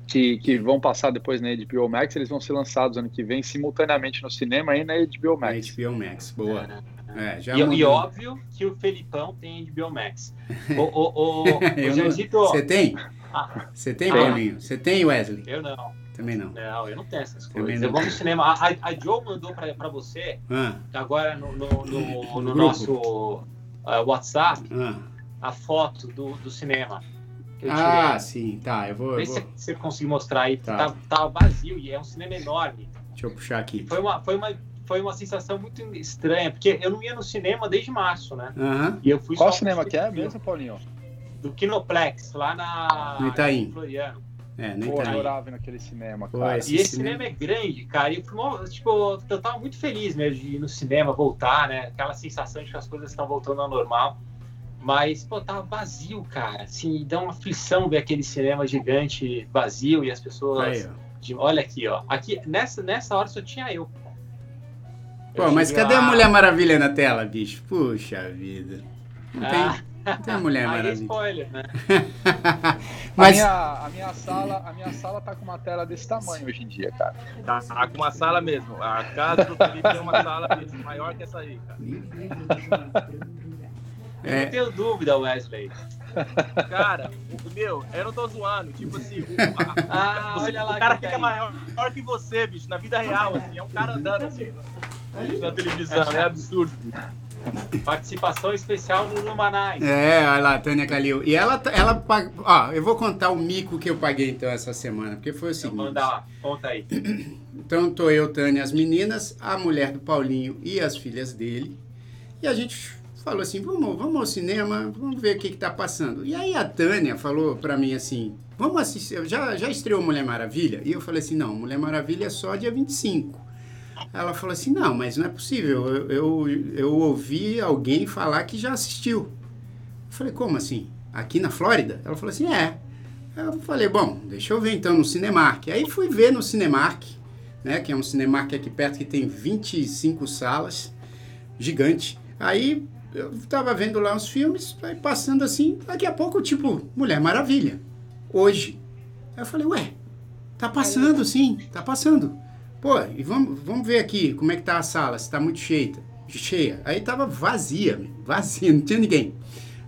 que, que vão passar depois na HBO Max, eles vão ser lançados ano que vem simultaneamente no cinema e na HBO Max. HBO Max, boa. É, já e, e, óbvio que o Felipão tem de Biomax. O, o, o, o Você tem? Ah. Você tem, Paulinho? Você tem, Wesley? Eu não. Também não. Não, eu não tenho essas coisas. Eu vou no cinema. A, a Joe mandou pra, pra você, ah. agora no, no, no, no nosso uh, WhatsApp, ah. A foto do, do cinema. Ah, sim, tá. Eu vou. Vê se você conseguir mostrar aí. Tá. Tá, tá. vazio e é um cinema enorme. Deixa eu puxar aqui. Foi uma, foi uma, foi uma sensação muito estranha, porque eu não ia no cinema desde março, né? Uhum. E eu fui Qual cinema que é mesmo, Paulinho? Do Kinoplex, lá na. No Itaim. Floriano. É, nem Pô, adorava naquele cinema, cara. esse e esse cinema... cinema... é grande, cara. E eu, tipo, eu tava muito feliz mesmo de ir no cinema, voltar, né? Aquela sensação de que as coisas estão voltando ao normal. Mas, pô, tava vazio, cara. Assim, dá uma aflição ver aquele cinema gigante vazio e as pessoas. Aí, de, olha aqui, ó. Aqui, nessa, nessa hora só tinha eu. Pô, eu mas cadê lá... a Mulher Maravilha na tela, bicho? Puxa vida. Não ah. tem. Tem a Mulher Maravilha. Aí spoiler, né? Mas... a, minha, a, minha sala, a minha sala tá com uma tela desse tamanho hoje em dia, cara. Tá, tá com uma sala mesmo. A casa do Felipe tem uma sala maior que essa aí, cara. Eu é. não tenho dúvida, Wesley. Cara, meu, eu não tô zoando. Tipo assim, o, ah, o, olha lá, o cara fica maior, maior, que você, bicho, na vida real, assim. É um cara andando assim na televisão, é absurdo. Participação especial no Lumanais. É, olha lá, Tânia Calil. E ela, ela ó, eu vou contar o mico que eu paguei então essa semana, porque foi o seguinte. Então, manda conta aí. Então tô eu, Tânia, as meninas, a mulher do Paulinho e as filhas dele. E a gente falou assim, vamos, vamos ao cinema, vamos ver o que está passando. E aí a Tânia falou para mim assim, vamos assistir, já, já estreou Mulher Maravilha? E eu falei assim, não, Mulher Maravilha é só dia 25. Ela falou assim: não, mas não é possível. Eu, eu, eu ouvi alguém falar que já assistiu. Eu falei: como assim? Aqui na Flórida? Ela falou assim: é. Eu falei: bom, deixa eu ver então no Cinemark. Aí fui ver no Cinemark, né, que é um Cinemark aqui perto que tem 25 salas, gigante. Aí eu tava vendo lá os filmes, aí passando assim, daqui a pouco, tipo, Mulher Maravilha, hoje. Aí eu falei: ué, tá passando sim, tá passando. Pô, e vamos, vamos ver aqui como é que tá a sala, se tá muito cheia. Cheia. Aí tava vazia, vazia, não tinha ninguém.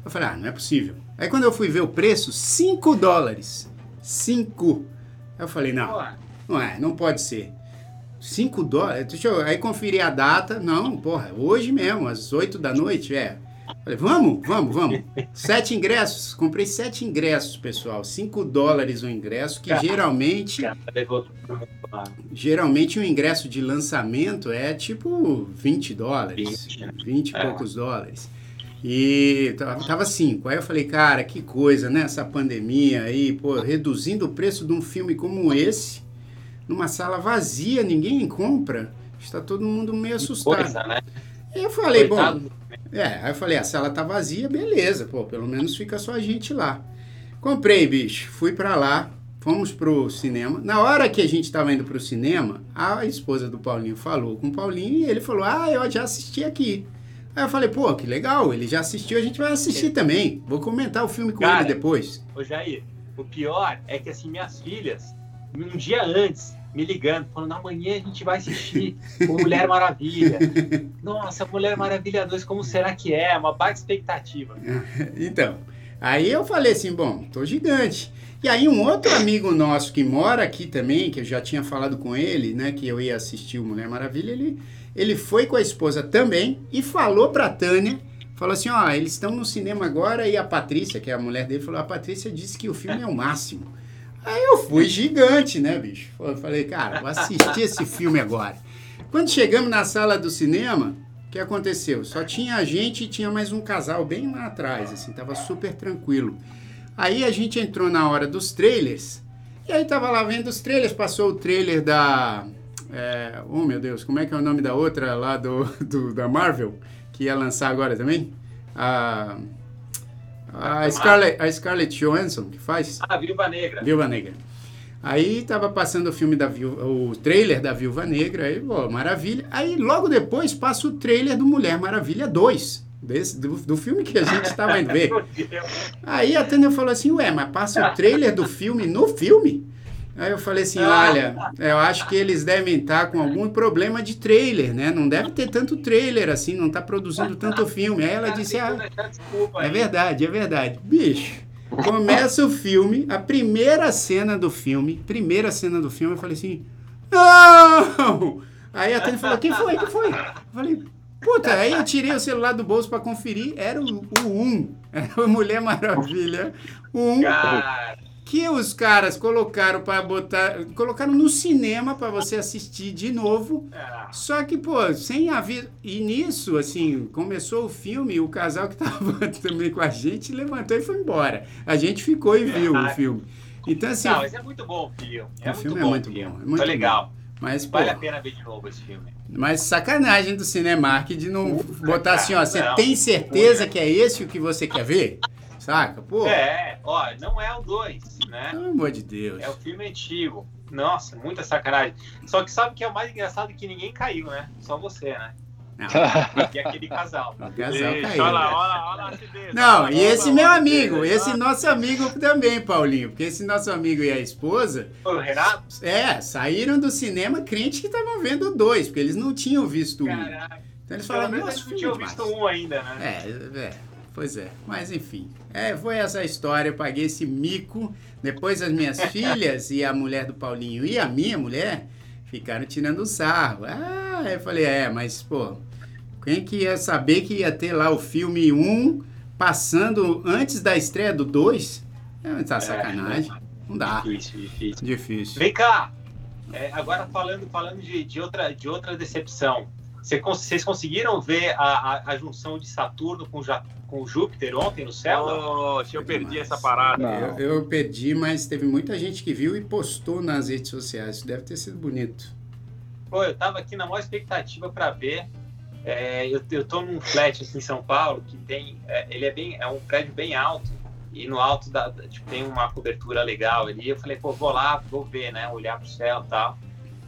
Eu falei, ah, não é possível. Aí quando eu fui ver o preço, 5 dólares. 5. Aí eu falei, não, não é, não pode ser. 5 dólares? Deixa eu aí conferir a data. Não, porra, hoje mesmo, às 8 da noite, é. Falei, vamos, vamos, vamos. Sete ingressos. Comprei sete ingressos, pessoal. Cinco dólares o ingresso, que geralmente. Geralmente o um ingresso de lançamento é tipo 20 dólares. 20, 20 e é. poucos dólares. E tava cinco. Aí eu falei, cara, que coisa, né? Essa pandemia aí, pô, reduzindo o preço de um filme como esse, numa sala vazia, ninguém compra. Está todo mundo meio assustado. Coisa, né? E eu falei, Coitado. bom é, aí eu falei, a sala tá vazia, beleza, pô, pelo menos fica só a gente lá. Comprei, bicho, fui para lá, fomos pro cinema. Na hora que a gente tava indo pro cinema, a esposa do Paulinho falou com o Paulinho e ele falou: "Ah, eu já assisti aqui". Aí eu falei: "Pô, que legal, ele já assistiu, a gente vai assistir também. Vou comentar o filme com Cara, ele depois". Ô Jair, o pior é que assim minhas filhas, um dia antes, me ligando, falando, amanhã a gente vai assistir o Mulher Maravilha. Nossa, Mulher Maravilha 2, como será que é? Uma baita expectativa. Então, aí eu falei assim, bom, tô gigante. E aí um outro amigo nosso que mora aqui também, que eu já tinha falado com ele, né, que eu ia assistir o Mulher Maravilha, ele, ele foi com a esposa também e falou pra Tânia, falou assim, ó, eles estão no cinema agora e a Patrícia, que é a mulher dele, falou, a Patrícia disse que o filme é o máximo. Aí eu fui gigante, né, bicho? Eu falei, cara, vou assistir esse filme agora. Quando chegamos na sala do cinema, o que aconteceu? Só tinha a gente e tinha mais um casal bem lá atrás, assim, tava super tranquilo. Aí a gente entrou na hora dos trailers, e aí tava lá vendo os trailers, passou o trailer da. É, oh meu Deus, como é que é o nome da outra lá do, do da Marvel, que ia lançar agora também? A. A Scarlett, a Scarlett Johansson, que faz? Ah, Viúva Negra. Viúva Negra. Aí tava passando o filme da Viúva, o trailer da Viúva Negra, aí, pô, maravilha. Aí logo depois passa o trailer do Mulher Maravilha 2, desse, do, do filme que a gente estava indo ver. aí a Tânia falou assim, ué, mas passa o trailer do filme no filme? Aí eu falei assim, olha, eu acho que eles devem estar com algum problema de trailer, né? Não deve ter tanto trailer assim, não tá produzindo tanto filme. Aí ela disse, ah, é verdade, é verdade. Bicho, começa o filme, a primeira cena do filme, primeira cena do filme, eu falei assim, não! Aí a Tânia falou, quem foi, quem foi? Eu falei, puta, aí eu tirei o celular do bolso para conferir, era o, o 1, era a Mulher Maravilha, o 1. Cara que os caras colocaram para botar, colocaram no cinema para você assistir de novo. É. Só que, pô, sem aviso. E nisso, assim, começou o filme, o casal que tava também com a gente levantou e foi embora. A gente ficou e viu o filme. Então, assim. Não, mas é muito bom o filme. É o muito filme é bom, é muito bom. É muito legal. Bom. Mas, vale pô, a pena ver de novo esse filme. Mas sacanagem do Cinemark de não botar assim, ó, você tem certeza que é esse o que você quer ver? Saca? Pô. É, ó, não é o 2, né? Pelo amor de Deus. É o filme antigo. Nossa, muita sacanagem. Só que sabe que é o mais engraçado que ninguém caiu, né? Só você, né? Não. E aquele casal. O casal caiu. Olha lá, olha lá, olha lá. Não, e esse meu amigo, esse nosso amigo também, Paulinho, porque esse nosso amigo e a esposa. O Renato? É, saíram do cinema crente que estavam vendo dois, porque eles não tinham visto um. Caraca. Então eles falaram, nossa, não tinham visto um ainda, né? É, é. Pois é, mas enfim. É, foi essa história. Eu paguei esse mico. Depois as minhas filhas e a mulher do Paulinho e a minha mulher ficaram tirando sarro. Ah, eu falei, é, mas pô, quem que ia saber que ia ter lá o filme 1 passando antes da estreia do 2? É, tá sacanagem. Não dá. Difícil, difícil. Difícil. Vem cá. É, agora falando, falando de, de, outra, de outra decepção. Vocês conseguiram ver a, a, a junção de Saturno com, com Júpiter ontem no céu? Poxa, eu perdi essa parada. Eu, eu, perdi, mas teve muita gente que viu e postou nas redes sociais. Isso deve ter sido bonito. Pô, eu tava aqui na maior expectativa para ver. É, eu, eu tô num flat aqui em São Paulo que tem. É, ele é bem. É um prédio bem alto. E no alto da, tipo, tem uma cobertura legal ali. Eu falei, pô, vou lá, vou ver, né? Olhar pro céu e tal.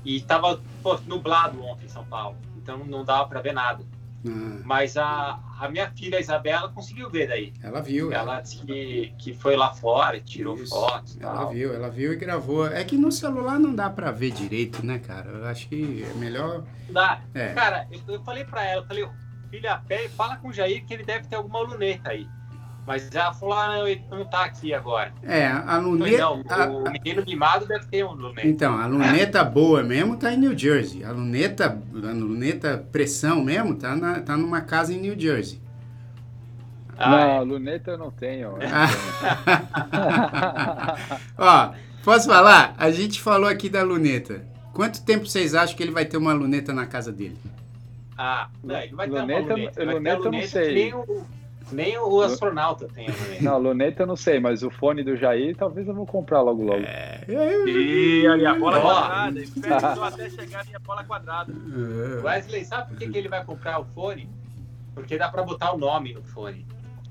E tava pô, nublado ontem em São Paulo então não dava para ver nada. Ah. Mas a, a minha filha Isabela conseguiu ver daí. Ela viu. Ela, ela disse que, que foi lá fora, tirou Isso. fotos. Ela tal. viu, ela viu e gravou. É que no celular não dá para ver direito, né, cara? Eu acho que é melhor. Dá. É. Cara, eu, eu falei para ela, eu falei, filha, fala com o Jair que ele deve ter alguma luneta aí. Mas ela falou, ah, não, ele não tá aqui agora. É, a luneta... Não, o menino mimado deve ter um luneta. Então, a luneta boa mesmo tá em New Jersey. A luneta, a luneta pressão mesmo tá, na, tá numa casa em New Jersey. Ah, não, é. luneta eu não tenho. Ó, posso falar? A gente falou aqui da luneta. Quanto tempo vocês acham que ele vai ter uma luneta na casa dele? Ah, não, ele vai luneta, ter uma luneta. Luneta, ter luneta eu não sei. Nem o astronauta tem a luneta. Não, luneta eu não sei, mas o fone do Jair talvez eu vou comprar logo logo. É. E ali a bola quadrada. Espero até chegar a minha bola quadrada. Wesley, sabe por que, que ele vai comprar o fone? Porque dá pra botar o nome no fone.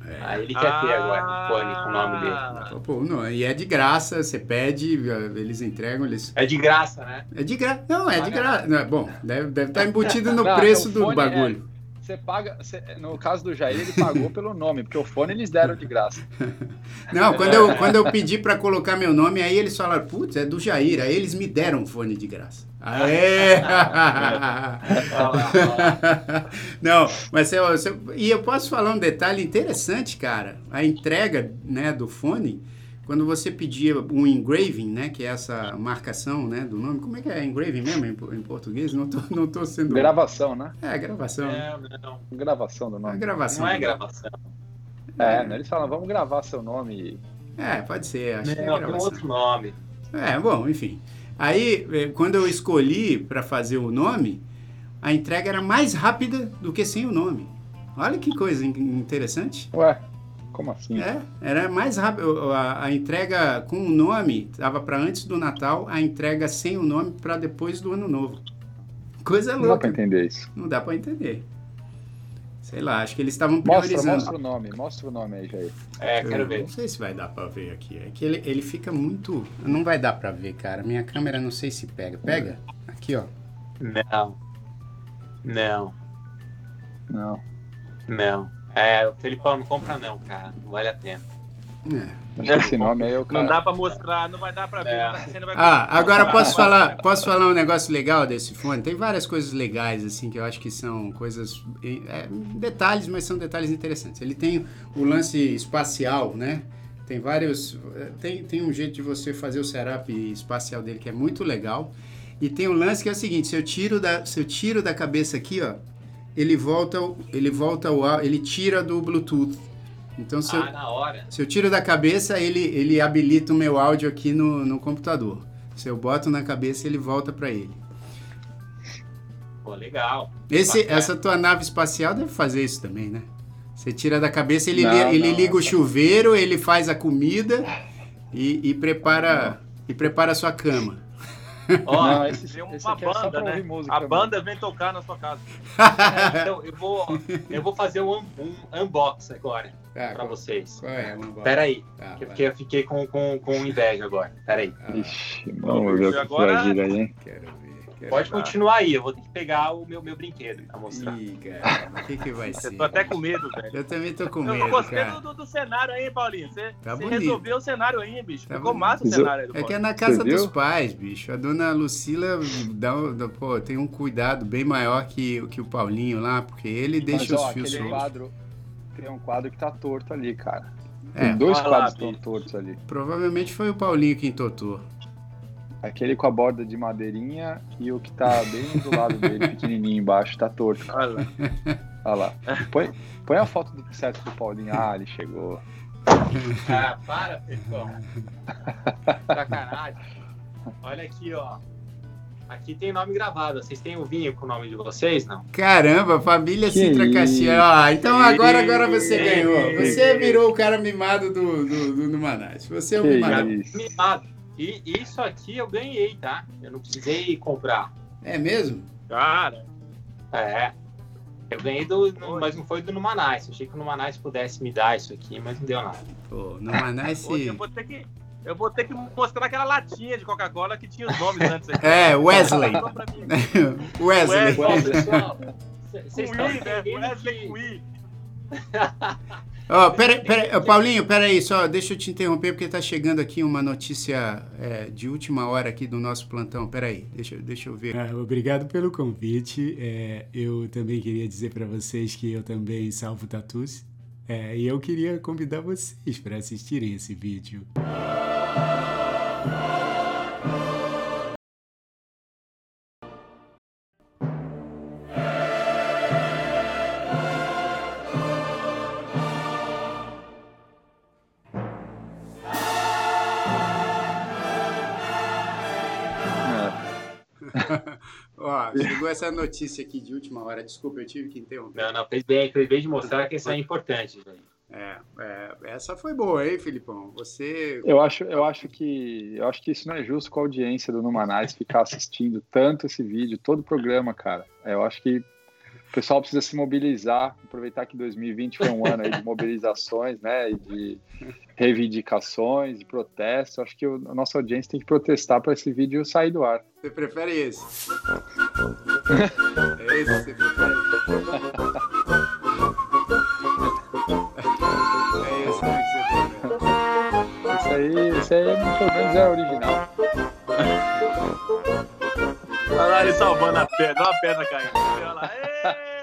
É. Aí ele quer ah, ter agora o fone com o nome dele. Ah. Pô, não, e é de graça, você pede, eles entregam, eles... É de graça, né? É de graça. Não, é de graça. Bom, deve, deve estar embutido no não, preço do é bagulho. É você paga. No caso do Jair, ele pagou pelo nome, porque o fone eles deram de graça. Não, quando eu, quando eu pedi para colocar meu nome, aí eles falaram, putz, é do Jair. Aí eles me deram o fone de graça. Aê! Não, mas você, você, e eu posso falar um detalhe interessante, cara. A entrega né, do fone quando você pedia um engraving, né, que é essa marcação, né, do nome, como é que é engraving mesmo em, em português? Não tô, não tô sendo... Gravação, né? É, gravação. É, não. Gravação do nome. É gravação. Não é gravação. É, é. Né, eles falam, vamos gravar seu nome. É, pode ser, acho não, que é gravação. tem outro nome. É, bom, enfim. Aí, é, quando eu escolhi para fazer o nome, a entrega era mais rápida do que sem o nome. Olha que coisa interessante. Ué, como assim? É, era mais rápido. A, a entrega com o nome estava para antes do Natal, a entrega sem o nome para depois do Ano Novo. Coisa louca. Não dá para entender isso. Não dá para entender. Sei lá, acho que eles estavam priorizando. Mostra, mostra o nome, mostra o nome aí, Jair. É, quero ver. Não sei se vai dar para ver aqui. É que ele, ele fica muito. Não vai dar para ver, cara. Minha câmera não sei se pega. Pega? Aqui, ó. Não. Não. Não. Não. É, o Felipão não compra não, cara. Não vale a pena. É. Esse nome aí é o cara... Não dá pra mostrar, não vai dar pra ver. É. ah, agora posso falar, posso falar um negócio legal desse fone? Tem várias coisas legais, assim, que eu acho que são coisas. É, detalhes, mas são detalhes interessantes. Ele tem o lance espacial, né? Tem vários. Tem, tem um jeito de você fazer o setup espacial dele que é muito legal. E tem um lance que é o seguinte: se eu tiro da, se eu tiro da cabeça aqui, ó, ele volta, ele volta o ele tira do Bluetooth. Então se, ah, eu, na hora. se eu tiro da cabeça, ele, ele habilita o meu áudio aqui no, no computador. Se eu boto na cabeça, ele volta para ele. Pô, legal. Esse, essa tua nave espacial deve fazer isso também, né? Você tira da cabeça, ele, não, li, ele não, liga o chuveiro, ele faz a comida e, e prepara e prepara a sua cama. Ó, não, esse, esse uma é banda, né? a banda vem tocar na sua casa. É, então, eu vou, eu vou fazer um, um unbox agora ah, pra vocês. Qual é? Um Pera aí, tá, porque eu fiquei com, com, com inveja agora. Pera aí. Ah, Ixi, vamos ver o que agora... vai vir aí? Quero Pode continuar aí, eu vou ter que pegar o meu, meu brinquedo pra mostrar. Ih, cara, o que, que vai ser? Eu tô até com medo, velho. Eu também tô com medo. Eu gostei do, do, cenário aí, Paulinho. Você, tá você resolveu o cenário aí, bicho. Tá Ficou bonito. massa o cenário aí do É que é na casa dos pais, bicho. A dona Lucila dá, dá, pô, tem um cuidado bem maior que, que o Paulinho lá, porque ele deixa Mas, os ó, fios soltos. Quadro, tem um quadro que tá torto ali, cara. Tem é, dois quadros que estão tortos ali. Provavelmente foi o Paulinho que entotou. Aquele com a borda de madeirinha e o que tá bem do lado dele, pequenininho embaixo, tá torto. Olha lá. Olha lá. Põe, põe a foto do set do Paulinho. Ah, ele chegou. Ah, para, pessoal. Sacanagem. Olha aqui, ó. Aqui tem nome gravado. Vocês têm o vinho com o nome de vocês, não? Caramba, família Citra Caxias. Ah, então agora, agora você ganhou. Você virou o cara mimado do, do, do, do Manás. Você é o mimado. Mimado. E isso aqui eu ganhei, tá? Eu não precisei comprar. É mesmo? Cara. É. Eu ganhei do. No, mas não foi do Numanais. Eu achei que o Numanais pudesse me dar isso aqui, mas não deu nada. Pô, Numanais. eu vou ter que. Eu vou ter que mostrar aquela latinha de Coca-Cola que tinha os nomes antes aqui. É, Wesley. Wesley. Wesley. pessoal, vocês estão né? Wesley que... Oh, pera, pera, Paulinho, peraí, só deixa eu te interromper porque está chegando aqui uma notícia é, de última hora aqui do nosso plantão. Peraí, deixa, deixa eu ver. Ah, obrigado pelo convite. É, eu também queria dizer para vocês que eu também salvo tatus. É, e eu queria convidar vocês para assistirem esse vídeo. Essa notícia aqui de última hora. Desculpa, eu tive que interromper. Não, não, fez bem, fez bem de mostrar que isso é importante. É, é, essa foi boa, hein, Filipão? Você. Eu acho, eu acho que eu acho que isso não é justo com a audiência do Numanais ficar assistindo tanto esse vídeo, todo o programa, cara. É, eu acho que o pessoal precisa se mobilizar, aproveitar que 2020 foi um ano de mobilizações, né, e de reivindicações, de protestos. Acho que a nossa audiência tem que protestar para esse vídeo sair do ar. Você prefere esse? é esse que você prefere? é esse que você prefere? Isso aí, isso aí pelo menos é original. Olha lá ele salvando a pedra, olha a pedra caindo. Olha lá,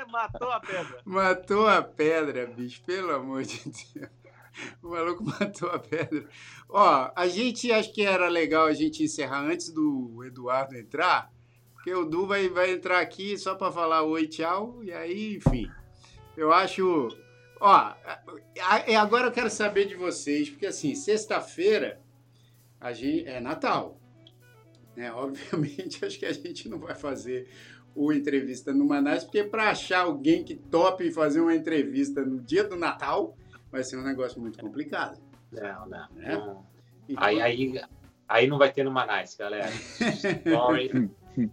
matou a pedra. Matou a pedra, bicho, pelo amor de Deus. O maluco matou a pedra. Ó, a gente acho que era legal a gente encerrar antes do Eduardo entrar, porque o Du vai, vai entrar aqui só para falar oi, tchau, e aí, enfim. Eu acho. Ó, agora eu quero saber de vocês, porque assim, sexta-feira a gente, é Natal. Né? Obviamente, acho que a gente não vai fazer o entrevista no Manaus, porque para achar alguém que tope fazer uma entrevista no dia do Natal, vai ser um negócio muito complicado. Não, não. Né? não. Então... Aí, aí, aí não vai ter no Manaus, galera. Sorry.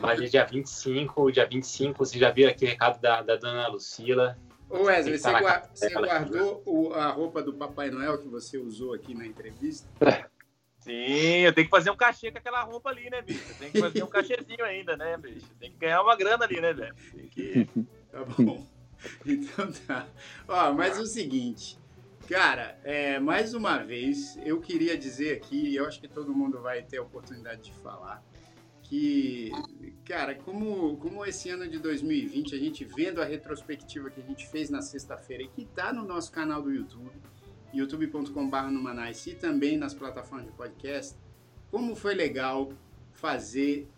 Mas é dia 25, dia 25, você já viu aqui o recado da, da dona Lucila. Ô Wesley, você, guarda, você guardou o, a roupa do Papai Noel que você usou aqui na entrevista? Sim, eu tenho que fazer um cachê com aquela roupa ali, né, bicho? Tem que fazer um cachezinho ainda, né, bicho? Tem que ganhar uma grana ali, né, velho? Que... Tá bom. Então tá. Ó, mas o seguinte. Cara, é, mais uma vez, eu queria dizer aqui, eu acho que todo mundo vai ter a oportunidade de falar, que, cara, como, como esse ano de 2020, a gente vendo a retrospectiva que a gente fez na sexta-feira e que tá no nosso canal do YouTube, youtube.com.br Numanice e também nas plataformas de podcast, como foi legal fazer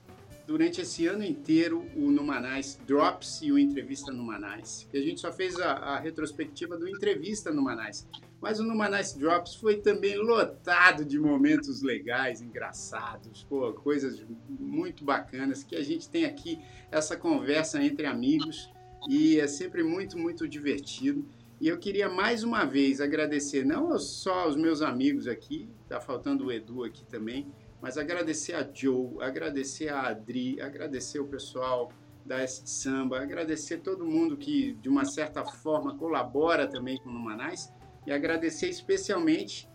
durante esse ano inteiro o Numanais Drops e o Entrevista Numanais. A gente só fez a, a, retrospectiva do Entrevista Numanais. Mas o Numanais Drops foi também lotado de momentos legais, engraçados, pô, coisas muito bacanas que a gente tem aqui essa conversa entre amigos e é sempre muito, muito divertido. E eu queria mais uma vez agradecer não só aos meus amigos aqui, tá faltando o Edu aqui também, mas agradecer a Joe, agradecer a Adri, agradecer o pessoal da S Samba, agradecer todo mundo que de uma certa forma colabora também com o Numanais e agradecer especialmente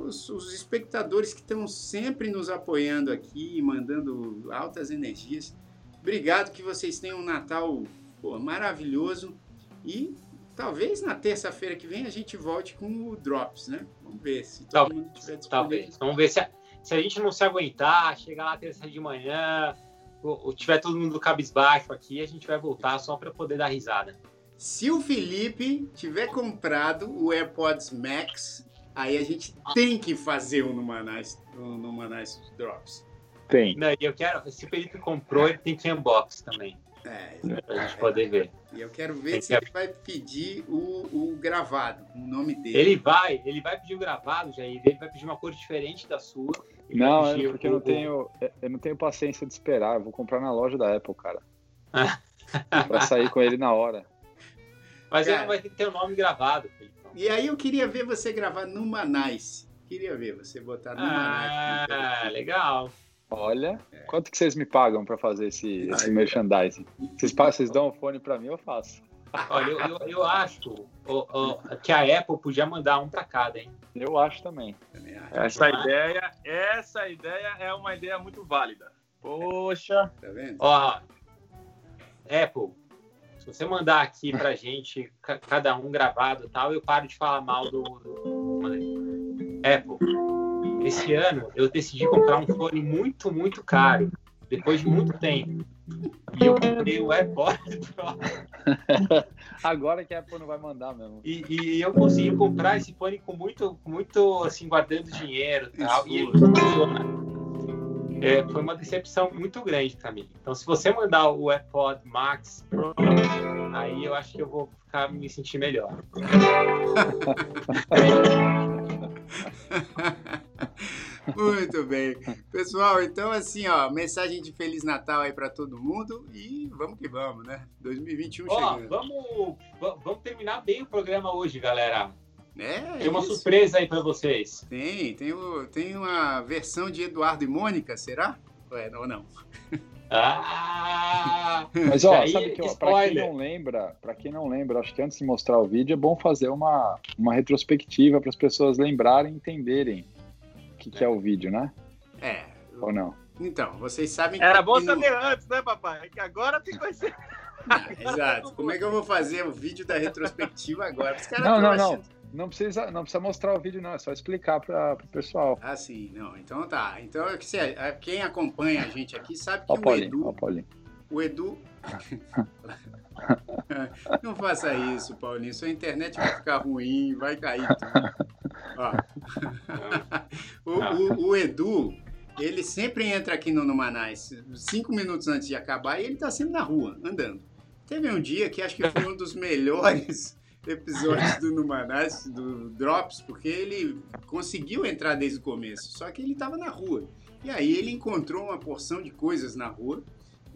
os, os espectadores que estão sempre nos apoiando aqui, mandando altas energias. Obrigado que vocês tenham um Natal pô, maravilhoso e talvez na terça-feira que vem a gente volte com o Drops, né? Vamos ver se todo talvez, mundo estiver disponível. Talvez. Vamos ver se a se a gente não se aguentar, chegar lá terça de manhã, ou, tiver todo mundo cabisbaixo aqui, a gente vai voltar só para poder dar risada. Se o Felipe tiver comprado o AirPods Max, aí a gente tem que fazer um Numanais, um Numanais Drops. Tem. Não, eu quero, se o Felipe comprou, ele tem que unbox também. É, pra gente poder ver. E eu quero ver se ele vai pedir o, o gravado, o nome dele. Ele vai, ele vai pedir o gravado, Jair. Ele vai pedir uma cor diferente da sua. Não, é porque eu não, tenho, é, eu não tenho paciência de esperar. Eu vou comprar na loja da Apple, cara. pra sair com ele na hora. Mas cara, ele não vai ter que ter o nome gravado. E aí eu queria ver você gravar no Manais. Queria ver você botar no ah, Ah, legal. Olha, é. quanto que vocês me pagam para fazer esse, esse merchandising? Vocês, vocês dão o fone para mim, eu faço. Olha, eu, eu, eu acho que a Apple podia mandar um para cada, hein? Eu acho também. Essa ideia, essa ideia é uma ideia muito válida. Poxa. Tá vendo? Ó, Apple, se você mandar aqui pra gente, cada um gravado e tal, eu paro de falar mal do, do... Apple. Esse ano eu decidi comprar um fone muito, muito caro, depois de muito tempo. E eu comprei o AirPod Pro. Agora que a Apple não vai mandar mesmo. E, e, eu consegui comprar esse fone com muito, muito assim, guardando dinheiro e tal. E ele funciona. É, foi uma decepção muito grande para mim. Então, se você mandar o AirPod Max Pro, aí eu acho que eu vou ficar me sentir melhor. Muito bem. Pessoal, então assim, ó, mensagem de Feliz Natal aí para todo mundo e vamos que vamos, né? 2021 ó, chegando. Vamos, vamos terminar bem o programa hoje, galera. É, tem uma isso. surpresa aí para vocês. Tem, tem, o, tem uma versão de Eduardo e Mônica, será? Ué, ou não? Ah! Mas ó, aí, sabe que para quem não lembra, para quem não lembra, acho que antes de mostrar o vídeo é bom fazer uma, uma retrospectiva para as pessoas lembrarem e entenderem que, que é o vídeo, né? É. Ou não? Então, vocês sabem Era bom saber no... antes, né, papai? É que agora tem que conhecer. Ah, exato. Como é que eu vou fazer o vídeo da retrospectiva agora? não, não, não. Não precisa, não precisa mostrar o vídeo, não. É só explicar para o pessoal. Ah, sim. Não, então tá. Então, quem acompanha a gente aqui sabe que o Paulinho, Edu... Paulinho. O Edu... não faça isso, Paulinho. Sua internet vai ficar ruim, vai cair tudo. o, o, o, Edu, ele sempre entra aqui no Numanais cinco minutos antes de acabar e ele tá sempre na rua, andando. Teve um dia que acho que foi um dos melhores episódios do Numanais, do Drops, porque ele conseguiu entrar desde o começo, só que ele estava na rua. E aí ele encontrou uma porção de coisas na rua,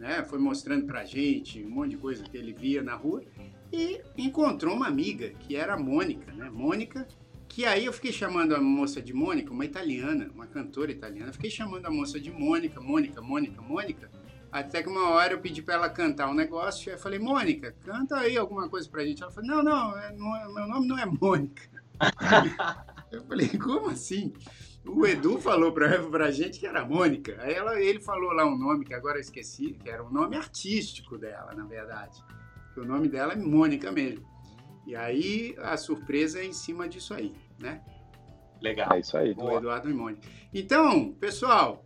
né? Foi mostrando pra gente um monte de coisa que ele via na rua e encontrou uma amiga que era a Mônica, né? Mônica que aí eu fiquei chamando a moça de Mônica, uma italiana, uma cantora italiana. Fiquei chamando a moça de Mônica, Mônica, Mônica, Mônica. Até que uma hora eu pedi para ela cantar um negócio. E eu falei, Mônica, canta aí alguma coisa pra gente. Ela falou, não, não, é, não é, meu nome não é Mônica. eu falei, como assim? O Edu falou pra, pra gente que era Mônica. Aí ela, ele falou lá um nome que agora eu esqueci, que era um nome artístico dela, na verdade. Que o nome dela é Mônica mesmo. E aí a surpresa é em cima disso aí, né? Legal. É isso aí. Do Eduardo Imone. Então, pessoal,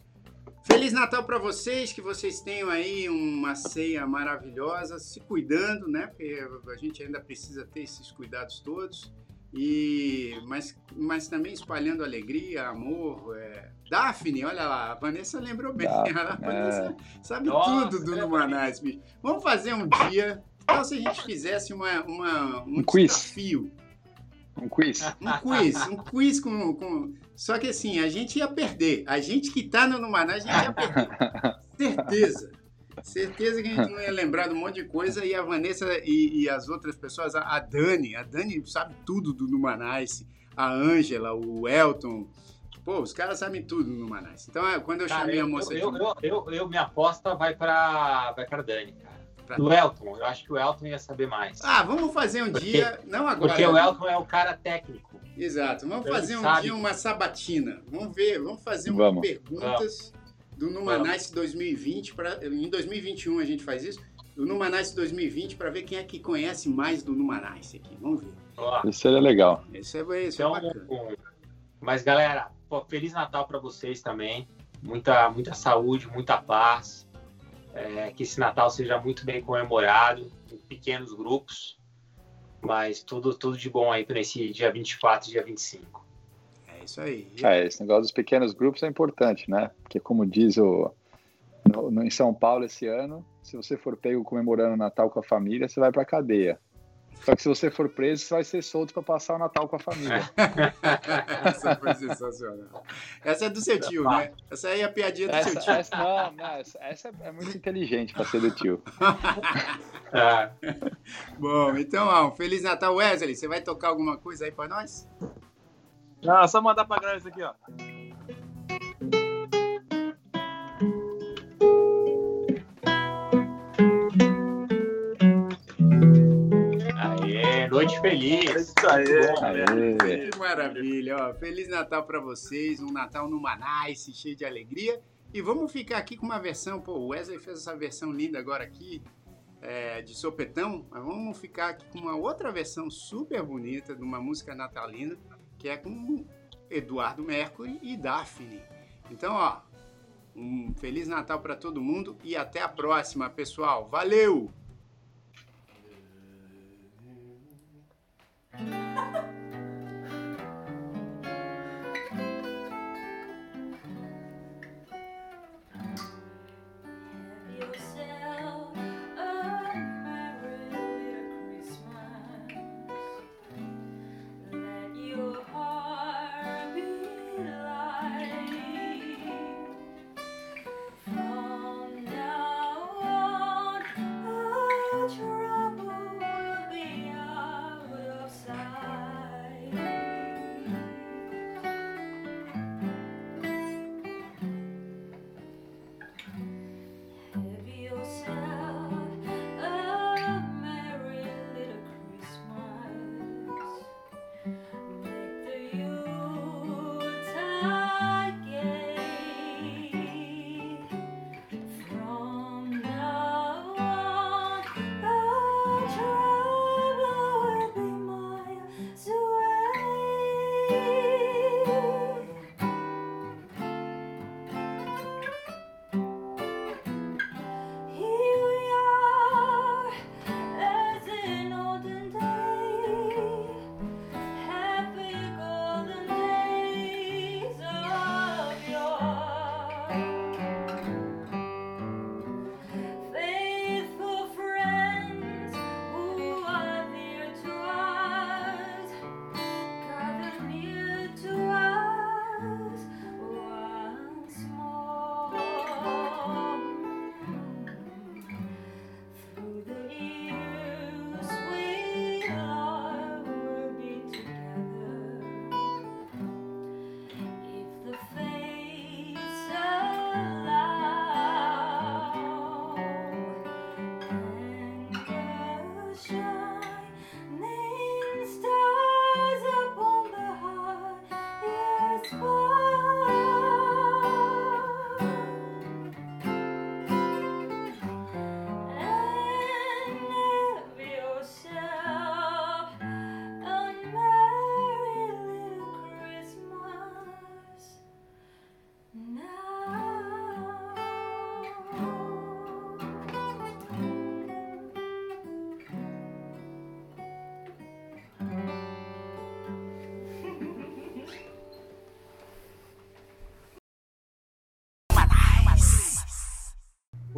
Feliz Natal para vocês, que vocês tenham aí uma ceia maravilhosa, se cuidando, né? Porque a gente ainda precisa ter esses cuidados todos. E, mas, mas também espalhando alegria, amor. É... Daphne, olha lá, a Vanessa lembrou bem. Daphne, a Vanessa é. sabe Nossa, tudo do é Numanais, bicho. Vamos fazer um dia. Então, se a gente fizesse uma, uma, um, Um quiz. desafio Um quiz. um quiz, um quiz com, com. Só que assim, a gente ia perder. A gente que tá no Numaná, a gente ia perder. Certeza. Certeza que a gente não ia lembrar de um monte de coisa e a Vanessa e, e as outras pessoas, a, a Dani, a Dani sabe tudo do Numanais, a Ângela, o Elton. Pô, os caras sabem tudo do Numanais. Então, é, quando eu Cara, chamei eu, a moça eu, de. eu, eu, eu- minha aposta vai pra, vai pra Dani, cara. Pra- Do Elton, eu acho que o Elton ia saber mais. Ah, vamos fazer um Porque- dia. Não agora. Porque o Elton é o cara técnico. Exato. Vamos Ele fazer um sabe. dia uma sabatina. Vamos ver, vamos fazer umas Vamos. perguntas do Numanice 2020 para em 2021 a gente faz isso. Do Numanice 2020 para ver quem é que conhece mais do Numanice aqui. Vamos ver. Isso seria legal. Isso é, isso é então, bacana. um- mas galera, pô, Feliz Natal pra vocês também. Muita, muita saúde, muita paz. É, que esse Natal seja muito bem comemorado, em pequenos grupos. Mas tudo, tudo de bom aí para esse dia 24 e dia 25. É isso aí. É, esse negócio dos pequenos grupos é importante, né? Porque como diz o no, no- em São Paulo esse ano, se você for pego comemorando o Natal com a família, você vai pra cadeia. Só que se você for preso, você vai ser solto para passar o Natal com a família. Essa foi sensacional. Essa é do seu tio, né? Essa aí é a piadinha do seu Essa, tio. essa- não, não, essa, essa é muito inteligente para ser do tio. Ah, Bom, então, ó, um Feliz Natal, Wesley. Você vai tocar alguma coisa aí para nós? Ah, só mandar pra galera isso aqui, ó. aê, noite É feliz. isso aí. Aê. Que maravilha, ó. Feliz Natal para vocês, um Natal no Manice, cheio de alegria. E vamos ficar aqui com uma versão, pô, o Wesley fez essa versão linda agora aqui, é, de sopetão, mas vamos ficar aqui com uma outra versão super bonita de uma música natalina, que é com Eduardo Mercury e Daphne. Então, ó, um Feliz Natal para todo mundo e até a próxima, pessoal. Valeu!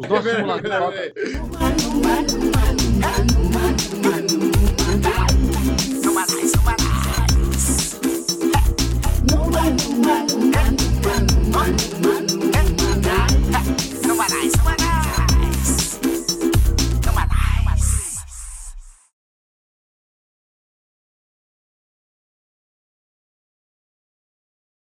dos simulaciones.